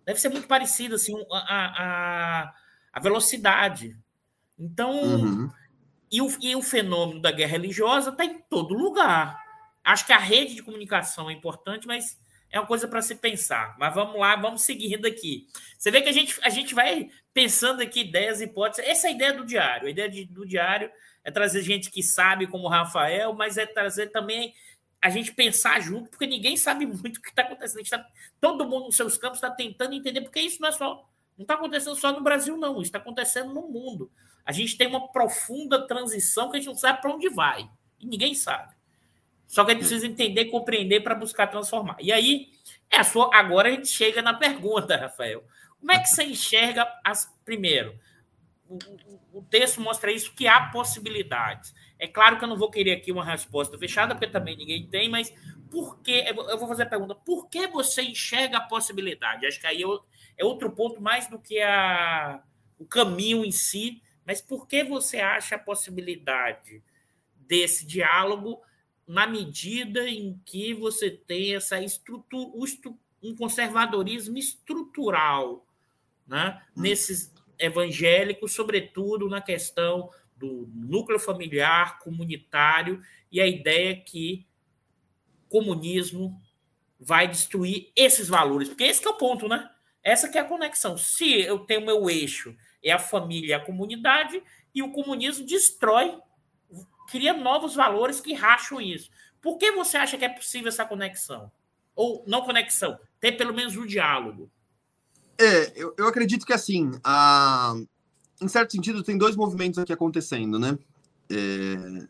deve ser muito parecida, assim, a, a, a velocidade. Então, uhum. e, o, e o fenômeno da guerra religiosa está em todo lugar. Acho que a rede de comunicação é importante, mas é uma coisa para se pensar. Mas vamos lá, vamos seguindo aqui. Você vê que a gente, a gente vai pensando aqui ideias, hipóteses. Essa é a ideia do diário. A ideia de, do diário é trazer gente que sabe, como o Rafael, mas é trazer também a gente pensar junto, porque ninguém sabe muito o que está acontecendo. Tá, todo mundo nos seus campos está tentando entender, porque isso não é só. Não está acontecendo só no Brasil, não. Isso está acontecendo no mundo. A gente tem uma profunda transição que a gente não sabe para onde vai. E ninguém sabe. Só que a gente precisa entender compreender para buscar transformar. E aí, é sua, agora a gente chega na pergunta, Rafael. Como é que você enxerga as. Primeiro, o, o, o texto mostra isso que há possibilidades. É claro que eu não vou querer aqui uma resposta fechada, porque também ninguém tem, mas por que. Eu vou fazer a pergunta: por que você enxerga a possibilidade? Acho que aí é outro ponto mais do que a, o caminho em si, mas por que você acha a possibilidade desse diálogo na medida em que você tem essa estrutura, um conservadorismo estrutural né? Hum. nesses evangélicos, sobretudo na questão do núcleo familiar, comunitário, e a ideia que comunismo vai destruir esses valores, porque esse é o ponto, né? Essa que é a conexão. Se eu tenho meu eixo é a família, a comunidade, e o comunismo destrói, cria novos valores que racham isso. Por que você acha que é possível essa conexão? Ou não conexão, ter pelo menos um diálogo? É, eu, eu acredito que assim, a, em certo sentido, tem dois movimentos aqui acontecendo, né? É,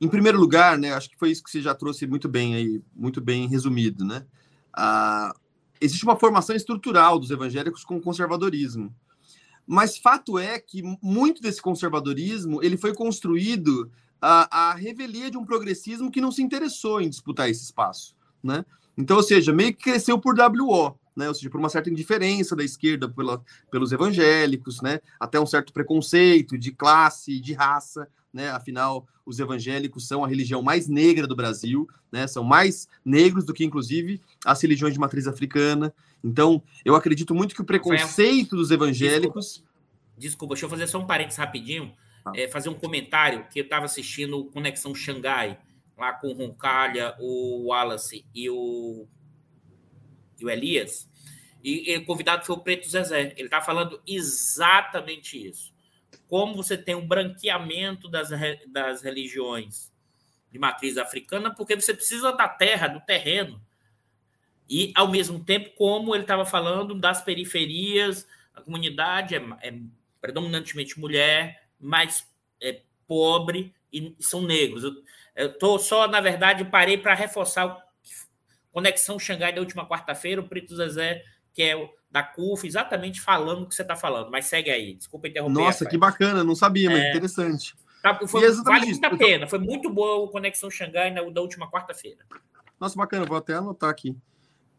em primeiro lugar, né, acho que foi isso que você já trouxe muito bem aí, muito bem resumido, né? Ah, existe uma formação estrutural dos evangélicos com o conservadorismo. Mas fato é que muito desse conservadorismo ele foi construído à, à revelia de um progressismo que não se interessou em disputar esse espaço, né? Então, ou seja, meio que cresceu por WO né? ou seja, por uma certa indiferença da esquerda pela, pelos evangélicos, né? até um certo preconceito de classe, de raça, né? afinal, os evangélicos são a religião mais negra do Brasil, né? são mais negros do que, inclusive, as religiões de matriz africana. Então, eu acredito muito que o preconceito dos evangélicos. Desculpa, Desculpa deixa eu fazer só um parênteses rapidinho. É, fazer um comentário que eu estava assistindo Conexão Xangai, lá com o Roncalha, o Wallace e o, e o Elias. E, e o convidado foi o Preto Zezé. Ele está falando exatamente isso. Como você tem um branqueamento das, das religiões de matriz africana, porque você precisa da terra, do terreno. E, ao mesmo tempo, como ele estava falando das periferias, a comunidade é, é predominantemente mulher, mais é, pobre e são negros. Eu estou só, na verdade, parei para reforçar o Conexão Xangai da última quarta-feira. O Preto Zezé que é da CUF, exatamente falando o que você está falando. Mas segue aí, desculpa interromper. Nossa, que bacana, não sabia, mas é... interessante. Tá, foi, vale muito a pena, foi muito boa o Conexão Xangai na, da última quarta-feira. Nossa, bacana, vou até anotar aqui.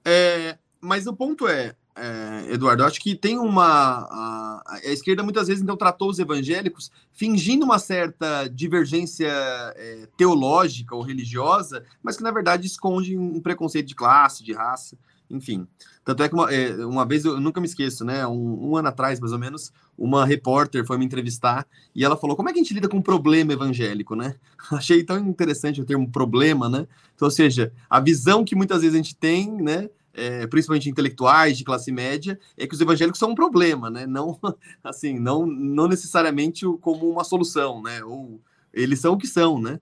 É, mas o ponto é, é, Eduardo, acho que tem uma. A, a, esquerda muitas vezes então tratou os evangélicos fingindo uma certa divergência é, teológica ou religiosa, mas que na verdade esconde um preconceito de classe, de raça enfim. Tanto é que uma, é, uma vez, eu nunca me esqueço, né? Um, um, ano atrás, mais ou menos, uma repórter foi me entrevistar e ela falou: como é que a gente lida com um problema evangélico, né? *laughs* Achei tão interessante o termo problema, né? Então, ou seja, a visão que muitas vezes a gente tem, né? É, principalmente intelectuais de classe média, é que os evangélicos são um problema, né? Não, *laughs* assim, não, não necessariamente como uma solução, né? Ou eles são o que são, né?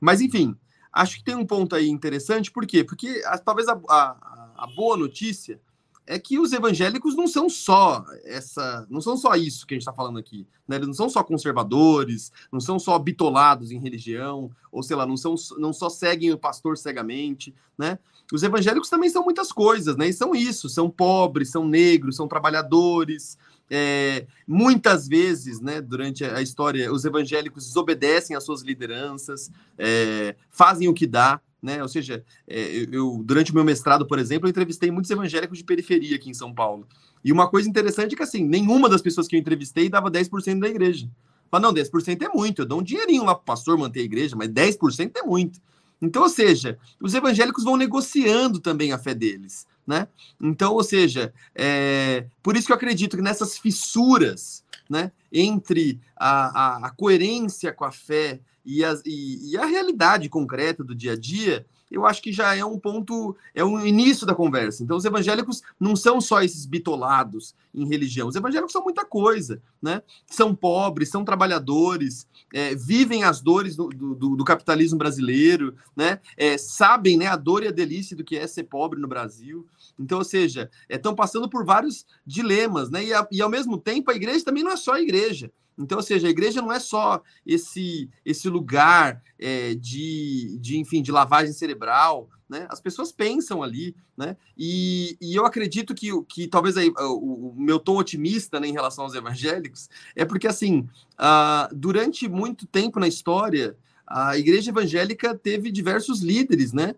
Mas, enfim, acho que tem um ponto aí interessante, por quê? Porque a, talvez a, a a boa notícia é que os evangélicos não são só essa, não são só isso que a gente está falando aqui, né? Eles não são só conservadores, não são só bitolados em religião, ou sei lá, não são, não só seguem o pastor cegamente, né? Os evangélicos também são muitas coisas, né? E são isso, são pobres, são negros, são trabalhadores. É, muitas vezes, né, durante a história, os evangélicos desobedecem às suas lideranças, é, fazem o que dá, né? Ou seja, é, eu durante o meu mestrado, por exemplo, eu entrevistei muitos evangélicos de periferia aqui em São Paulo. E uma coisa interessante é que assim, nenhuma das pessoas que eu entrevistei dava 10% da igreja. Fala, não, 10% é muito, eu dou um dinheirinho lá para o pastor manter a igreja, mas 10% é muito. Então, ou seja, os evangélicos vão negociando também a fé deles. né? Então, ou seja, é, por isso que eu acredito que nessas fissuras, né, entre a, a, a coerência com a fé e, as, e, e a realidade concreta do dia a dia, eu acho que já é um ponto, é um início da conversa. Então, os evangélicos não são só esses bitolados em religião. Os evangélicos são muita coisa, né? São pobres, são trabalhadores, é, vivem as dores do, do, do, capitalismo brasileiro, né? É, sabem né, a dor e a delícia do que é ser pobre no Brasil. Então, ou seja, estão é, passando por vários dilemas, né? E, a, e ao mesmo tempo, a igreja também não é só a igreja. Então, ou seja, a igreja não é só esse esse lugar é, de, de, enfim, de lavagem cerebral, né? As pessoas pensam ali, né? E, e eu acredito que, que talvez aí, o, o, meu tom otimista né, em relação aos evangélicos é porque, assim, uh, durante muito tempo na história, a igreja evangélica teve diversos líderes, né?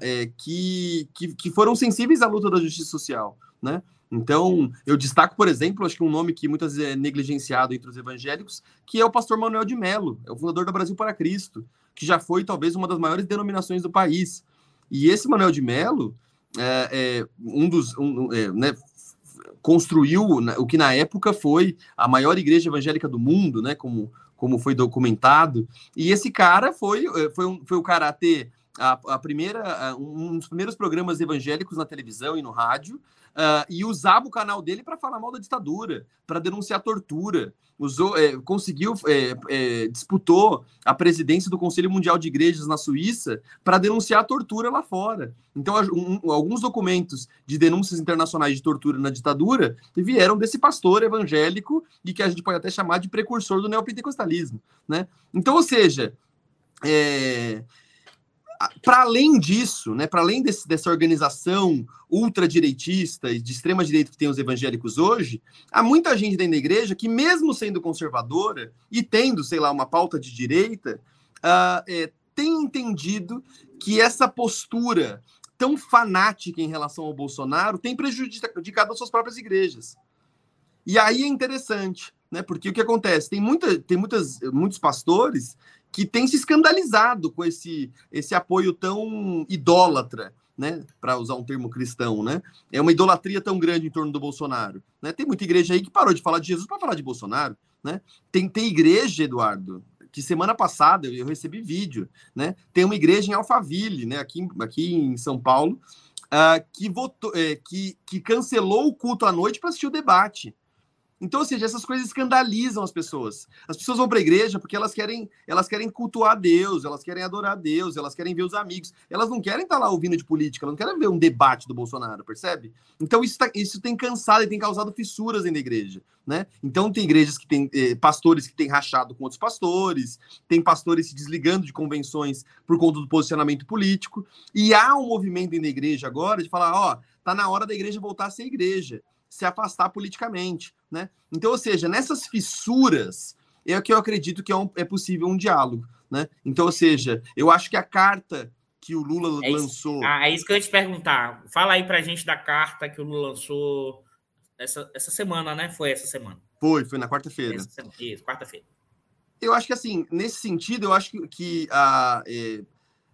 É, que, que, que foram sensíveis à luta da justiça social, né? Então, eu destaco, por exemplo, acho que um nome que muitas vezes é negligenciado entre os evangélicos, que é o pastor Manuel de Melo, é o fundador da Brasil para Cristo, que já foi talvez uma das maiores denominações do país. E esse Manuel de Melo é, é um dos, um, é, né, construiu né, o que na época foi a maior igreja evangélica do mundo, né, como, como foi documentado. E esse cara foi, é, foi, um, foi o cara a ter a, a primeira, um dos primeiros programas evangélicos na televisão e no rádio, uh, e usava o canal dele para falar mal da ditadura, para denunciar tortura. Usou, é, conseguiu, é, é, disputou a presidência do Conselho Mundial de Igrejas na Suíça para denunciar a tortura lá fora. Então, um, alguns documentos de denúncias internacionais de tortura na ditadura vieram desse pastor evangélico e que a gente pode até chamar de precursor do neopentecostalismo, né? Então, ou seja, é, para além disso, né, para além desse, dessa organização ultradireitista e de extrema direita que tem os evangélicos hoje, há muita gente dentro da igreja que, mesmo sendo conservadora e tendo, sei lá, uma pauta de direita, uh, é, tem entendido que essa postura tão fanática em relação ao Bolsonaro tem prejudicado as suas próprias igrejas. E aí é interessante, né? Porque o que acontece? Tem, muita, tem muitas, muitos pastores que tem se escandalizado com esse, esse apoio tão idólatra, né? Para usar um termo cristão, né? É uma idolatria tão grande em torno do Bolsonaro. Né? Tem muita igreja aí que parou de falar de Jesus para falar de Bolsonaro, né? Tem, tem igreja, Eduardo, que semana passada eu recebi vídeo, né? Tem uma igreja em Alphaville, né? Aqui, aqui em São Paulo, uh, que votou, é, que, que cancelou o culto à noite para assistir o debate. Então, ou seja, essas coisas escandalizam as pessoas. As pessoas vão para a igreja porque elas querem, elas querem cultuar Deus, elas querem adorar Deus, elas querem ver os amigos. Elas não querem estar tá lá ouvindo de política, elas não querem ver um debate do Bolsonaro, percebe? Então, isso, tá, isso tem cansado e tem causado fissuras da igreja. Né? Então, tem igrejas que têm eh, pastores que têm rachado com outros pastores, tem pastores se desligando de convenções por conta do posicionamento político. E há um movimento da igreja agora de falar: ó, tá na hora da igreja voltar a ser igreja se afastar politicamente, né? Então, ou seja, nessas fissuras é que eu acredito que é, um, é possível um diálogo, né? Então, ou seja, eu acho que a carta que o Lula é lançou. Isso, ah, é isso que eu ia te perguntar. Fala aí pra gente da carta que o Lula lançou essa, essa semana, né? Foi essa semana. Foi, foi na quarta-feira. Isso, quarta-feira. Eu acho que assim, nesse sentido, eu acho que, que a, é,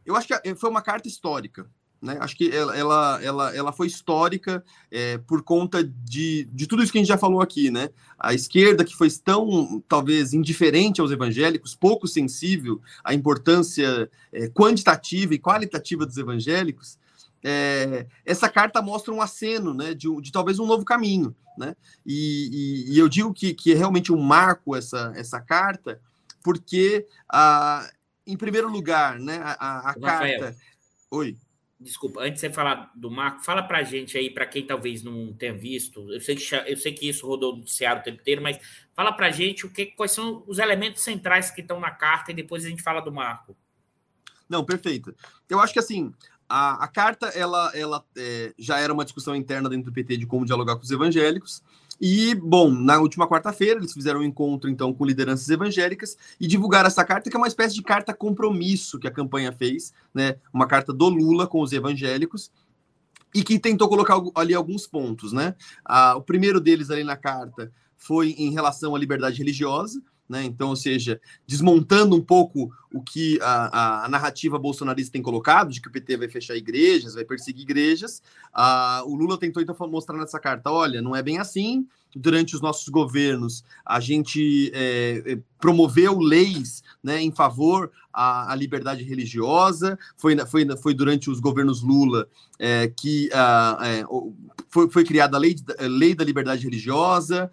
eu acho que foi uma carta histórica, né? Acho que ela, ela, ela, ela foi histórica é, por conta de, de tudo isso que a gente já falou aqui. Né? A esquerda, que foi tão, talvez, indiferente aos evangélicos, pouco sensível à importância é, quantitativa e qualitativa dos evangélicos, é, essa carta mostra um aceno né, de, de talvez um novo caminho. Né? E, e, e, eu digo que, que é realmente um marco essa, essa carta, porque, a, em primeiro lugar, né, a, a carta. Oi desculpa, antes de você falar do Marco, fala para a gente aí, para quem talvez não tenha visto, eu sei, que, eu sei que isso rodou no noticiário o tempo inteiro, mas fala para a gente o que, quais são os elementos centrais que estão na carta e depois a gente fala do Marco. Não, perfeito. Eu acho que assim, a, a carta ela, ela é, já era uma discussão interna dentro do PT de como dialogar com os evangélicos, e, bom, na última quarta-feira, eles fizeram um encontro, então, com lideranças evangélicas e divulgaram essa carta, que é uma espécie de carta compromisso que a campanha fez, né? Uma carta do Lula com os evangélicos e que tentou colocar ali alguns pontos, né? Ah, o primeiro deles ali na carta foi em relação à liberdade religiosa, né? Então, ou seja, desmontando um pouco o que a, a, narrativa bolsonarista tem colocado, de que o PT vai fechar igrejas, vai perseguir igrejas, a, o Lula tentou então mostrar nessa carta: olha, não é bem assim. Durante os nossos governos, a gente é, é promoveu leis né, em favor à, à, liberdade religiosa. Foi, foi, foi durante os governos Lula é, que é, foi, foi, criada a lei, lei da liberdade religiosa,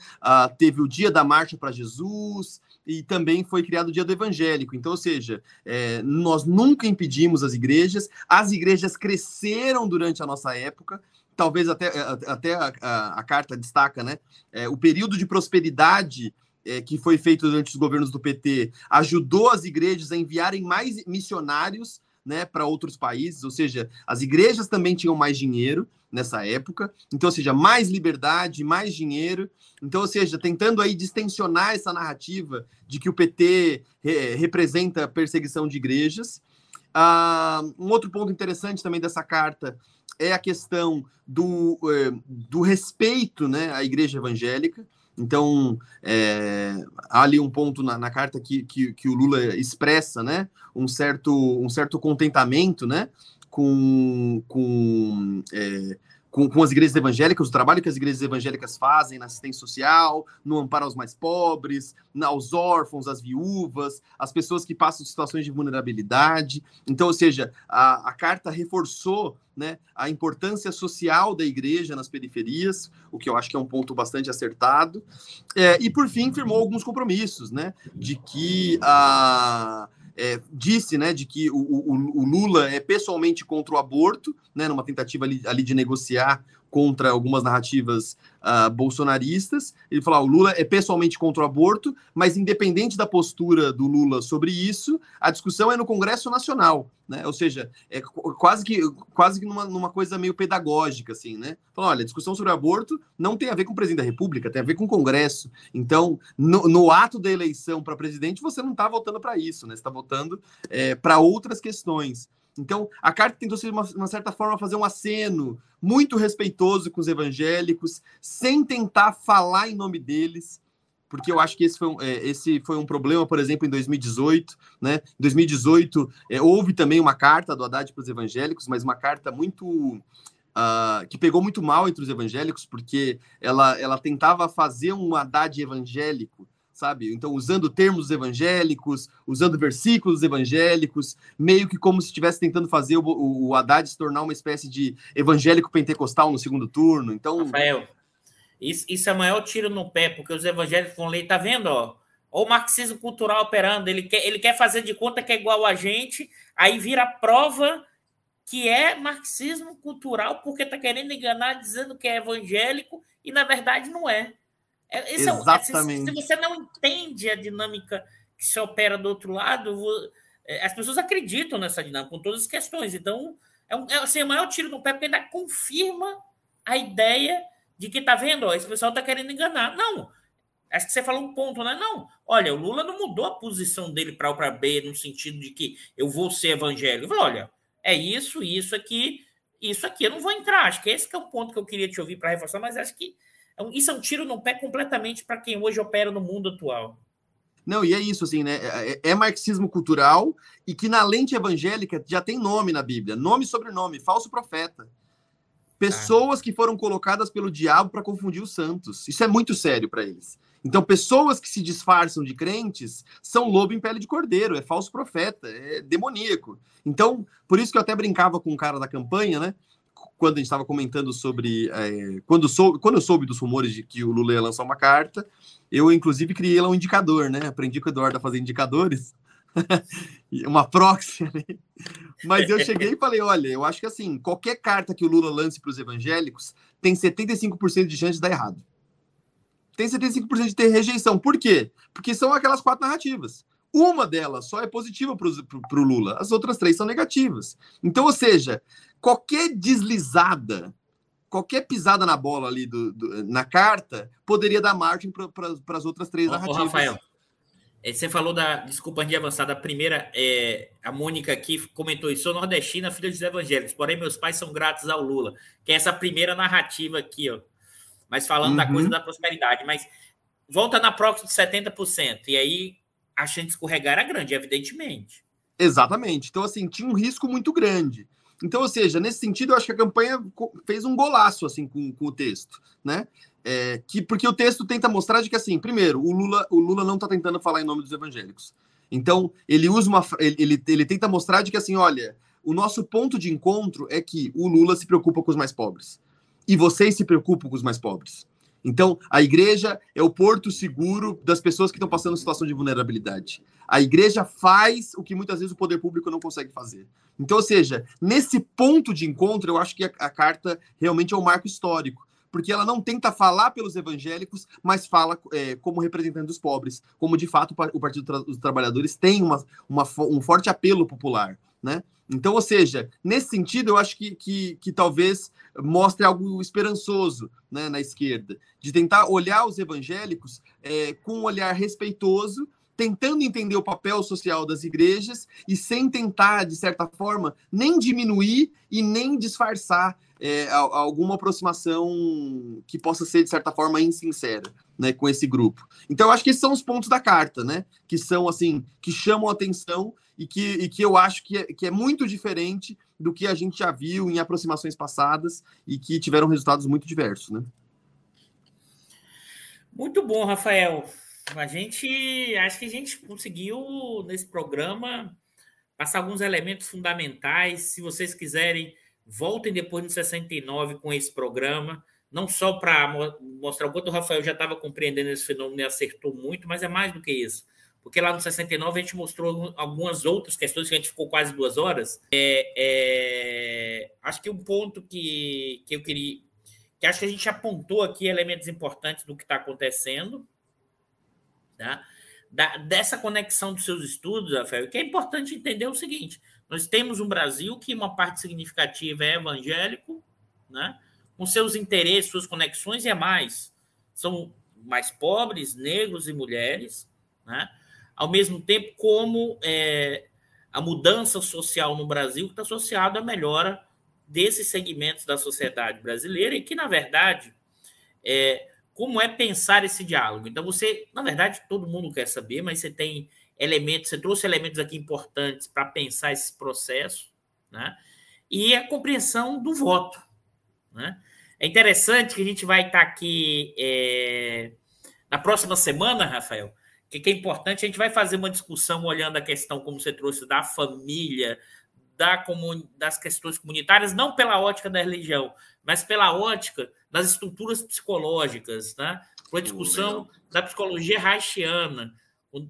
teve o Dia da Marcha para Jesus, e também foi criado o Dia do Evangélico. Então, ou seja, é, nós nunca impedimos as igrejas, as igrejas cresceram durante a nossa época, talvez até, é, até a, a, a carta destaca, né? É, o período de prosperidade é, que foi feito durante os governos do PT ajudou as igrejas a enviarem mais missionários né, para outros países, ou seja, as igrejas também tinham mais dinheiro nessa época, então, ou seja, mais liberdade, mais dinheiro, então, ou seja, tentando aí distensionar essa narrativa de que o PT re representa perseguição de igrejas. Ah, um outro ponto interessante também dessa carta é a questão do, eh, do respeito né, à igreja evangélica. Então, é, há ali um ponto na, na carta que, que, que, o Lula expressa, né? Um certo, um certo contentamento, né? Com, com é, com, com as igrejas evangélicas, o trabalho que as igrejas evangélicas fazem na assistência social, no amparo aos mais pobres, aos órfãos, às viúvas, as pessoas que passam situações de vulnerabilidade. Então, ou seja, a, a carta reforçou né, a importância social da igreja nas periferias, o que eu acho que é um ponto bastante acertado. É, e, por fim, firmou alguns compromissos, né, de que a é, disse né, de que o, o, o, Lula é pessoalmente contra o aborto, né, numa tentativa ali, ali de negociar contra algumas narrativas uh, bolsonaristas. Ele falou: ah, o Lula é pessoalmente contra o aborto, mas independente da postura do Lula sobre isso, a discussão é no Congresso Nacional, né? Ou seja, é quase que quase que numa, numa coisa meio pedagógica, assim, né? Falou: olha, a discussão sobre aborto não tem a ver com o presidente da República, tem a ver com o Congresso. Então, no, no ato da eleição para presidente, você não está votando para isso, né? Você está votando é, para outras questões. Então, a carta tentou, de uma, uma, certa forma, fazer um aceno muito respeitoso com os evangélicos, sem tentar falar em nome deles, porque eu acho que esse foi um, é, esse foi um problema, por exemplo, em 2018. Né? Em 2018, é, houve também uma carta do Haddad para os evangélicos, mas uma carta muito. Uh, que pegou muito mal entre os evangélicos, porque ela, ela tentava fazer um Haddad evangélico sabe? Então, usando termos evangélicos, usando versículos evangélicos, meio que como se estivesse tentando fazer o, o Haddad se tornar uma espécie de evangélico pentecostal no segundo turno. Então. Rafael, isso, isso é o maior tiro no pé, porque os evangélicos vão ler, tá vendo, ó? o marxismo cultural operando, ele quer, ele quer fazer de conta que é igual a gente, aí vira prova que é marxismo cultural, porque tá querendo enganar dizendo que é evangélico, e na verdade não é. É, Exatamente. É, se, se, você não entende a dinâmica que se opera do outro lado, é, as pessoas acreditam nessa dinâmica, com todas as questões. Então, é, um, é assim, o maior tiro no pé, porque ainda confirma a ideia de que, tá vendo, ó, esse pessoal tá querendo enganar. Não, acho que você falou um ponto, né? Não, olha, o Lula não mudou a posição dele para A ou para B, no sentido de que eu vou ser evangélico. Falei, olha, é isso, isso aqui, isso aqui eu não vou entrar. Acho que esse que é o ponto que eu queria te ouvir para reforçar, mas acho que isso é um tiro no pé completamente para quem hoje opera no mundo atual. Não, e é isso, assim, né? É, é, é, marxismo cultural e que na lente evangélica já tem nome na Bíblia, nome e sobrenome, falso profeta. Pessoas ah. que foram colocadas pelo diabo para confundir os santos. Isso é muito sério para eles. Então, pessoas que se disfarçam de crentes são lobo em pele de cordeiro, é falso profeta, é demoníaco. Então, por isso que eu até brincava com o cara da campanha, né? Quando a gente estava comentando sobre. É, quando, sou, quando eu soube dos rumores de que o Lula ia lançar uma carta, eu, inclusive, criei lá um indicador, né? Aprendi com o Eduardo a fazer indicadores. *laughs* uma proxy. Mas eu cheguei e falei: olha, eu acho que assim, qualquer carta que o Lula lance para os evangélicos tem 75% de chance de dar errado. Tem 75% de ter rejeição. Por quê? Porque são aquelas quatro narrativas. Uma delas só é positiva para o Lula, as outras três são negativas. Então, ou seja, qualquer deslizada, qualquer pisada na bola ali do, do na carta, poderia dar margem para as outras três narrativas. Ô, Rafael, é, você falou da. Desculpa antes de avançar, da primeira. É, a Mônica aqui comentou isso. Sou nordestina, filha dos evangélicos, porém meus pais são gratos ao Lula. Que é essa primeira narrativa aqui, ó. Mas falando uhum. da coisa da prosperidade. Mas volta na próxima de 70%. E aí a chance de escorregar era grande, evidentemente. Exatamente. Então, assim, tinha um risco muito grande. Então, ou seja, nesse sentido, eu acho que a campanha fez um golaço assim com, com o texto, né? É, que, porque o texto tenta mostrar de que, assim, primeiro, o Lula, o Lula não está tentando falar em nome dos evangélicos. Então, ele usa uma. Ele, ele, tenta mostrar de que, assim, olha, o nosso ponto de encontro é que o Lula se preocupa com os mais pobres. E vocês se preocupam com os mais pobres. Então, a igreja é o porto seguro das pessoas que estão passando situação de vulnerabilidade. A igreja faz o que muitas vezes o poder público não consegue fazer. Então, ou seja, nesse ponto de encontro, eu acho que a, a carta realmente é um marco histórico porque ela não tenta falar pelos evangélicos, mas fala é, como representante dos pobres, como de fato o Partido dos Trabalhadores tem uma, uma, um forte apelo popular, né? Então, ou seja, nesse sentido, eu acho que, que, que talvez mostre algo esperançoso né, na esquerda, de tentar olhar os evangélicos é, com um olhar respeitoso, tentando entender o papel social das igrejas e sem tentar, de certa forma, nem diminuir e nem disfarçar é, alguma aproximação que possa ser, de certa forma, insincera né, com esse grupo. Então, eu acho que esses são os pontos da carta, né? Que são, assim, que chamam a atenção e que, e que eu acho que é, que é muito diferente do que a gente já viu em aproximações passadas e que tiveram resultados muito diversos, né? Muito bom, Rafael. A gente acho que a gente conseguiu nesse programa passar alguns elementos fundamentais. Se vocês quiserem, voltem depois no 69 com esse programa, não só para mostrar o quanto o Rafael já estava compreendendo esse fenômeno e acertou muito, mas é mais do que isso porque lá no 69 a gente mostrou algumas outras questões que a gente ficou quase duas horas. É, é, acho que um ponto que, que eu queria. que acho que a gente apontou aqui elementos importantes do que está acontecendo, tá? Da, dessa conexão dos seus estudos, Rafael, que é importante entender o seguinte: nós temos um Brasil que uma parte significativa é evangélico, né? com seus interesses, suas conexões e é mais. São mais pobres, negros e mulheres, né? Ao mesmo tempo como é, a mudança social no Brasil está associada à melhora desses segmentos da sociedade brasileira e que, na verdade, é, como é pensar esse diálogo. Então, você, na verdade, todo mundo quer saber, mas você tem elementos, você trouxe elementos aqui importantes para pensar esse processo, né? E a compreensão do voto, né? É interessante que a gente vai estar aqui é, na próxima semana, Rafael, que, que é importante, a gente vai fazer uma discussão olhando a questão, como você trouxe, da família, da comun... das questões comunitárias, não pela ótica da religião, mas pela ótica das estruturas psicológicas, né? Foi discussão da psicologia haitiana,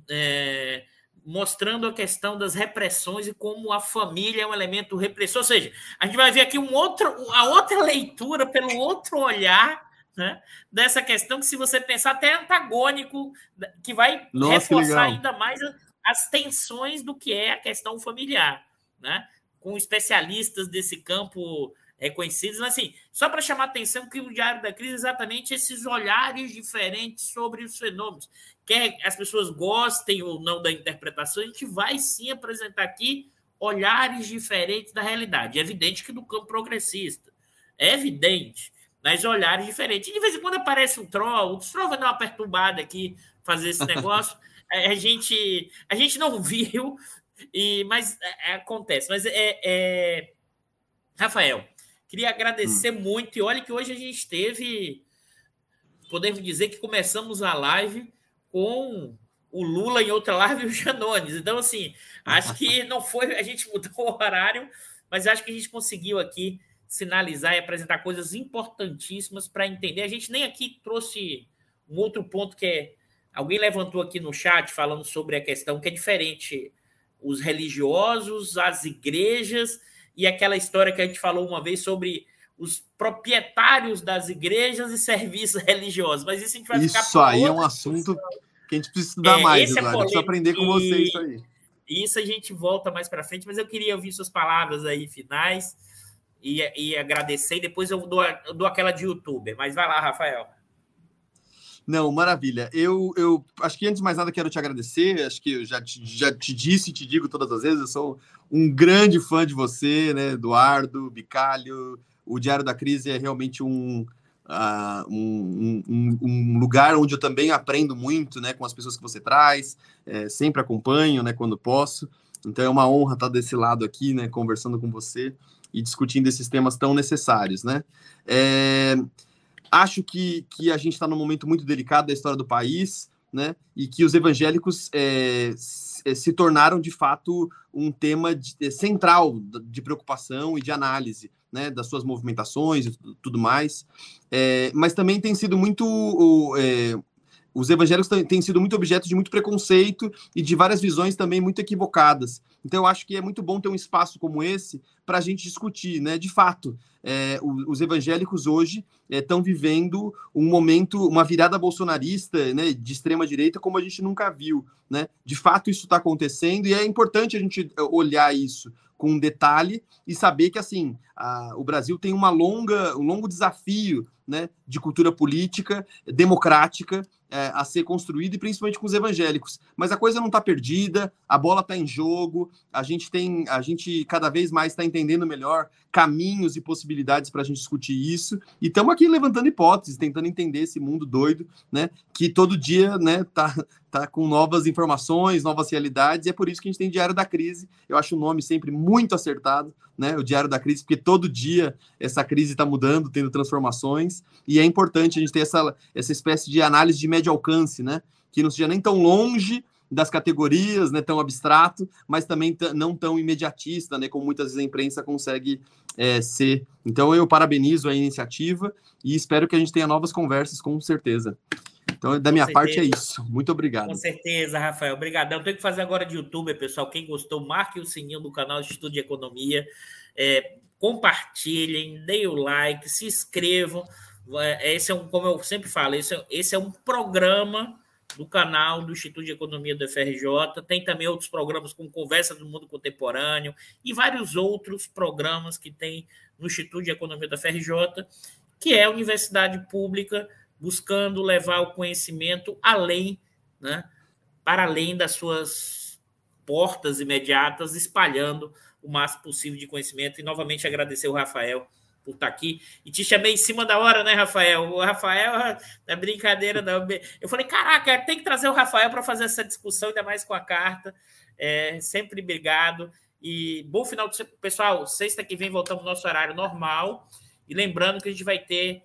é, mostrando a questão das repressões e como a família é um elemento repressor. Ou seja, a gente vai ver aqui um outro, a outra leitura pelo outro olhar né, dessa questão que, se você pensar, até é antagônico, que vai Nossa, reforçar ainda mais as tensões do que é a questão familiar, né? com especialistas desse campo reconhecidos, mas assim, só para chamar a atenção que o Diário da Crise é exatamente esses olhares diferentes sobre os fenômenos. Quer as pessoas gostem ou não da interpretação, a gente vai sim apresentar aqui olhares diferentes da realidade. É evidente que no campo progressista. É evidente mas olhares diferentes. de vez em quando aparece um troll, o troll vai dar uma perturbada aqui, fazer esse negócio. *laughs* É, a, gente, a gente não viu, e, mas é, é, acontece. Mas é, é, Rafael, queria agradecer hum. muito. E olha que hoje a gente teve, podemos dizer que começamos a live com o Lula em outra live e o Janones. Então, assim, acho que *laughs* não foi, a gente mudou o horário, mas acho que a gente conseguiu aqui sinalizar e apresentar coisas importantíssimas para entender. A gente nem aqui trouxe um outro ponto que é. Alguém levantou aqui no chat falando sobre a questão que é diferente os religiosos, as igrejas e aquela história que a gente falou uma vez sobre os proprietários das igrejas e serviços *laughs* religiosos. Mas isso a gente vai isso ficar Isso aí é um assunto que a gente precisa estudar é, mais, é gente precisa aprender com você isso aí. Isso a gente volta mais para frente, mas eu queria ouvir suas palavras aí finais e, e agradecer, e depois eu dou, eu dou aquela de youtuber. Mas vai lá, Rafael. Não, maravilha. Eu, eu acho que antes de mais nada quero te agradecer. Acho que eu já te, já te disse e te digo todas as vezes. Eu sou um grande fã de você, né, Eduardo, Bicalho. O Diário da Crise é realmente um, uh, um, um, um, lugar onde eu também aprendo muito, né, com as pessoas que você traz, é, sempre acompanho, né, quando posso. Então é uma honra estar desse lado aqui, né, conversando com você e discutindo esses temas tão necessários, né. É, acho que, que a gente está num momento muito delicado da história do país, né, e que os evangélicos é, se tornaram de fato um tema de, central de preocupação e de análise né, das suas movimentações e tudo mais. É, mas também tem sido muito. É, os evangélicos têm sido muito objeto de muito preconceito e de várias visões também muito equivocadas. Então, eu acho que é muito bom ter um espaço como esse para a gente discutir, né? De fato, é, os evangélicos hoje estão é, vivendo um momento, uma virada bolsonarista, né, de extrema direita, como a gente nunca viu, né? De fato, isso está acontecendo e é importante a gente olhar isso com detalhe e saber que assim a, o Brasil tem uma longa, um longo desafio né, de cultura política democrática é, a ser construído, e principalmente com os evangélicos. Mas a coisa não está perdida, a bola está em jogo, a gente tem, a gente cada vez mais está entendendo melhor caminhos e possibilidades para a gente discutir isso. E estamos aqui levantando hipóteses, tentando entender esse mundo doido, né? Que todo dia né, tá, tá com novas informações, novas realidades, e é por isso que a gente tem Diário da Crise. Eu acho o nome sempre muito acertado, né? O Diário da Crise, porque todo dia essa crise está mudando, tendo transformações, e é importante a gente ter essa, essa espécie de análise de médio alcance, né? Que não seja nem tão longe das categorias, né, tão abstrato, mas também não tão imediatista, né, como muitas vezes a imprensa consegue é, ser. Então eu parabenizo a iniciativa e espero que a gente tenha novas conversas, com certeza. Então, da minha parte é isso. Muito obrigado. Com certeza, Rafael. Obrigadão. Tem que fazer agora de youtuber, pessoal. Quem gostou, marque o sininho do canal Estudo de Economia. É, compartilhem, deem o like, se inscrevam. É, esse é um, como eu sempre falo, esse é, esse é um programa do canal do Instituto de Economia do FRJ. Tem também outros programas como Conversa do Mundo Contemporâneo e vários outros programas que tem no Instituto de Economia da FRJ, que é a universidade pública buscando levar o conhecimento além, né, para além das suas portas imediatas, espalhando o máximo possível de conhecimento. E novamente agradecer o Rafael por estar aqui. E te chamei em cima da hora, né, Rafael? O Rafael, não *laughs* é brincadeira, não. Eu falei, caraca, tem que trazer o Rafael para fazer essa discussão, ainda mais com a carta. É, sempre obrigado. E bom final de semana. Pessoal, sexta que vem voltamos ao nosso horário normal. E lembrando que a gente vai ter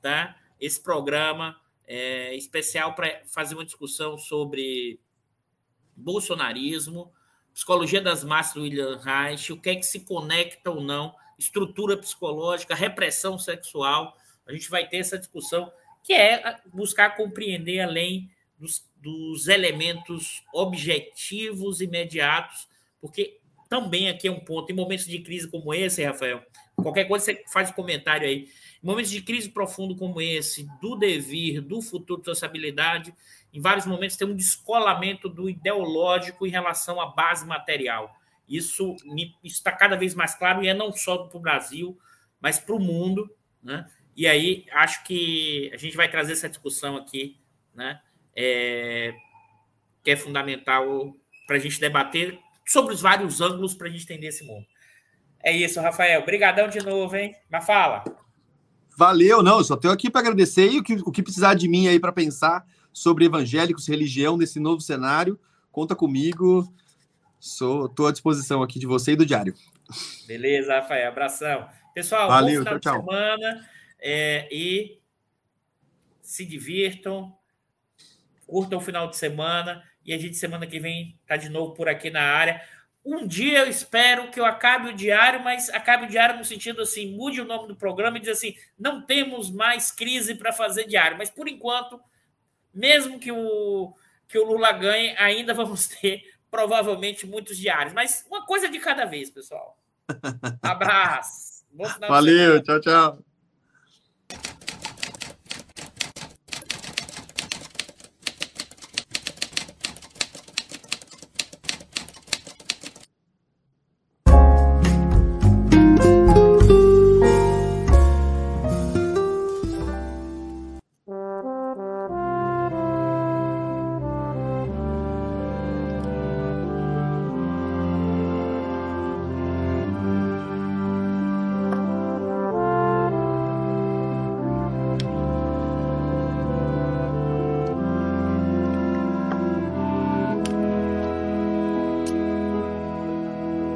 tá, esse programa é, especial para fazer uma discussão sobre bolsonarismo, psicologia das massas do William Reich, o que é que se conecta ou não, estrutura psicológica, repressão sexual. A gente vai ter essa discussão que é buscar compreender além dos, dos elementos objetivos imediatos, porque também aqui é um ponto, em momentos de crise como esse, Rafael, qualquer coisa você faz um comentário aí. Momentos de crise profundo como esse, do devir, do futuro de sociabilidade, em vários momentos tem um descolamento do ideológico em relação à base material. Isso está cada vez mais claro e é não só para o Brasil, mas para o mundo. Né? E aí acho que a gente vai trazer essa discussão aqui, né? É, que é fundamental para a gente debater sobre os vários ângulos para a gente entender esse mundo. É isso, Rafael. Obrigadão de novo, hein? Mas fala. Valeu, não, só tenho aqui para agradecer e o que, o que precisar de mim aí para pensar sobre evangélicos, religião nesse novo cenário, conta comigo. Sou, tô à disposição aqui de você e do diário. Beleza, Rafael. Abração. Pessoal, Valeu, bom final tchau, de semana é, e se divirtam, curtam o final de semana e a gente semana que vem tá de novo por aqui na área. Um dia eu espero que eu acabe o diário, mas acabe o diário no sentido assim, mude o nome do programa e diz assim, não temos mais crise para fazer diário. Mas por enquanto, mesmo que o, que o Lula ganhe, ainda *laughs* vamos ter provavelmente muitos diários. Mas uma coisa de cada vez, pessoal. *laughs* Abraço. Valeu, tchau, tchau.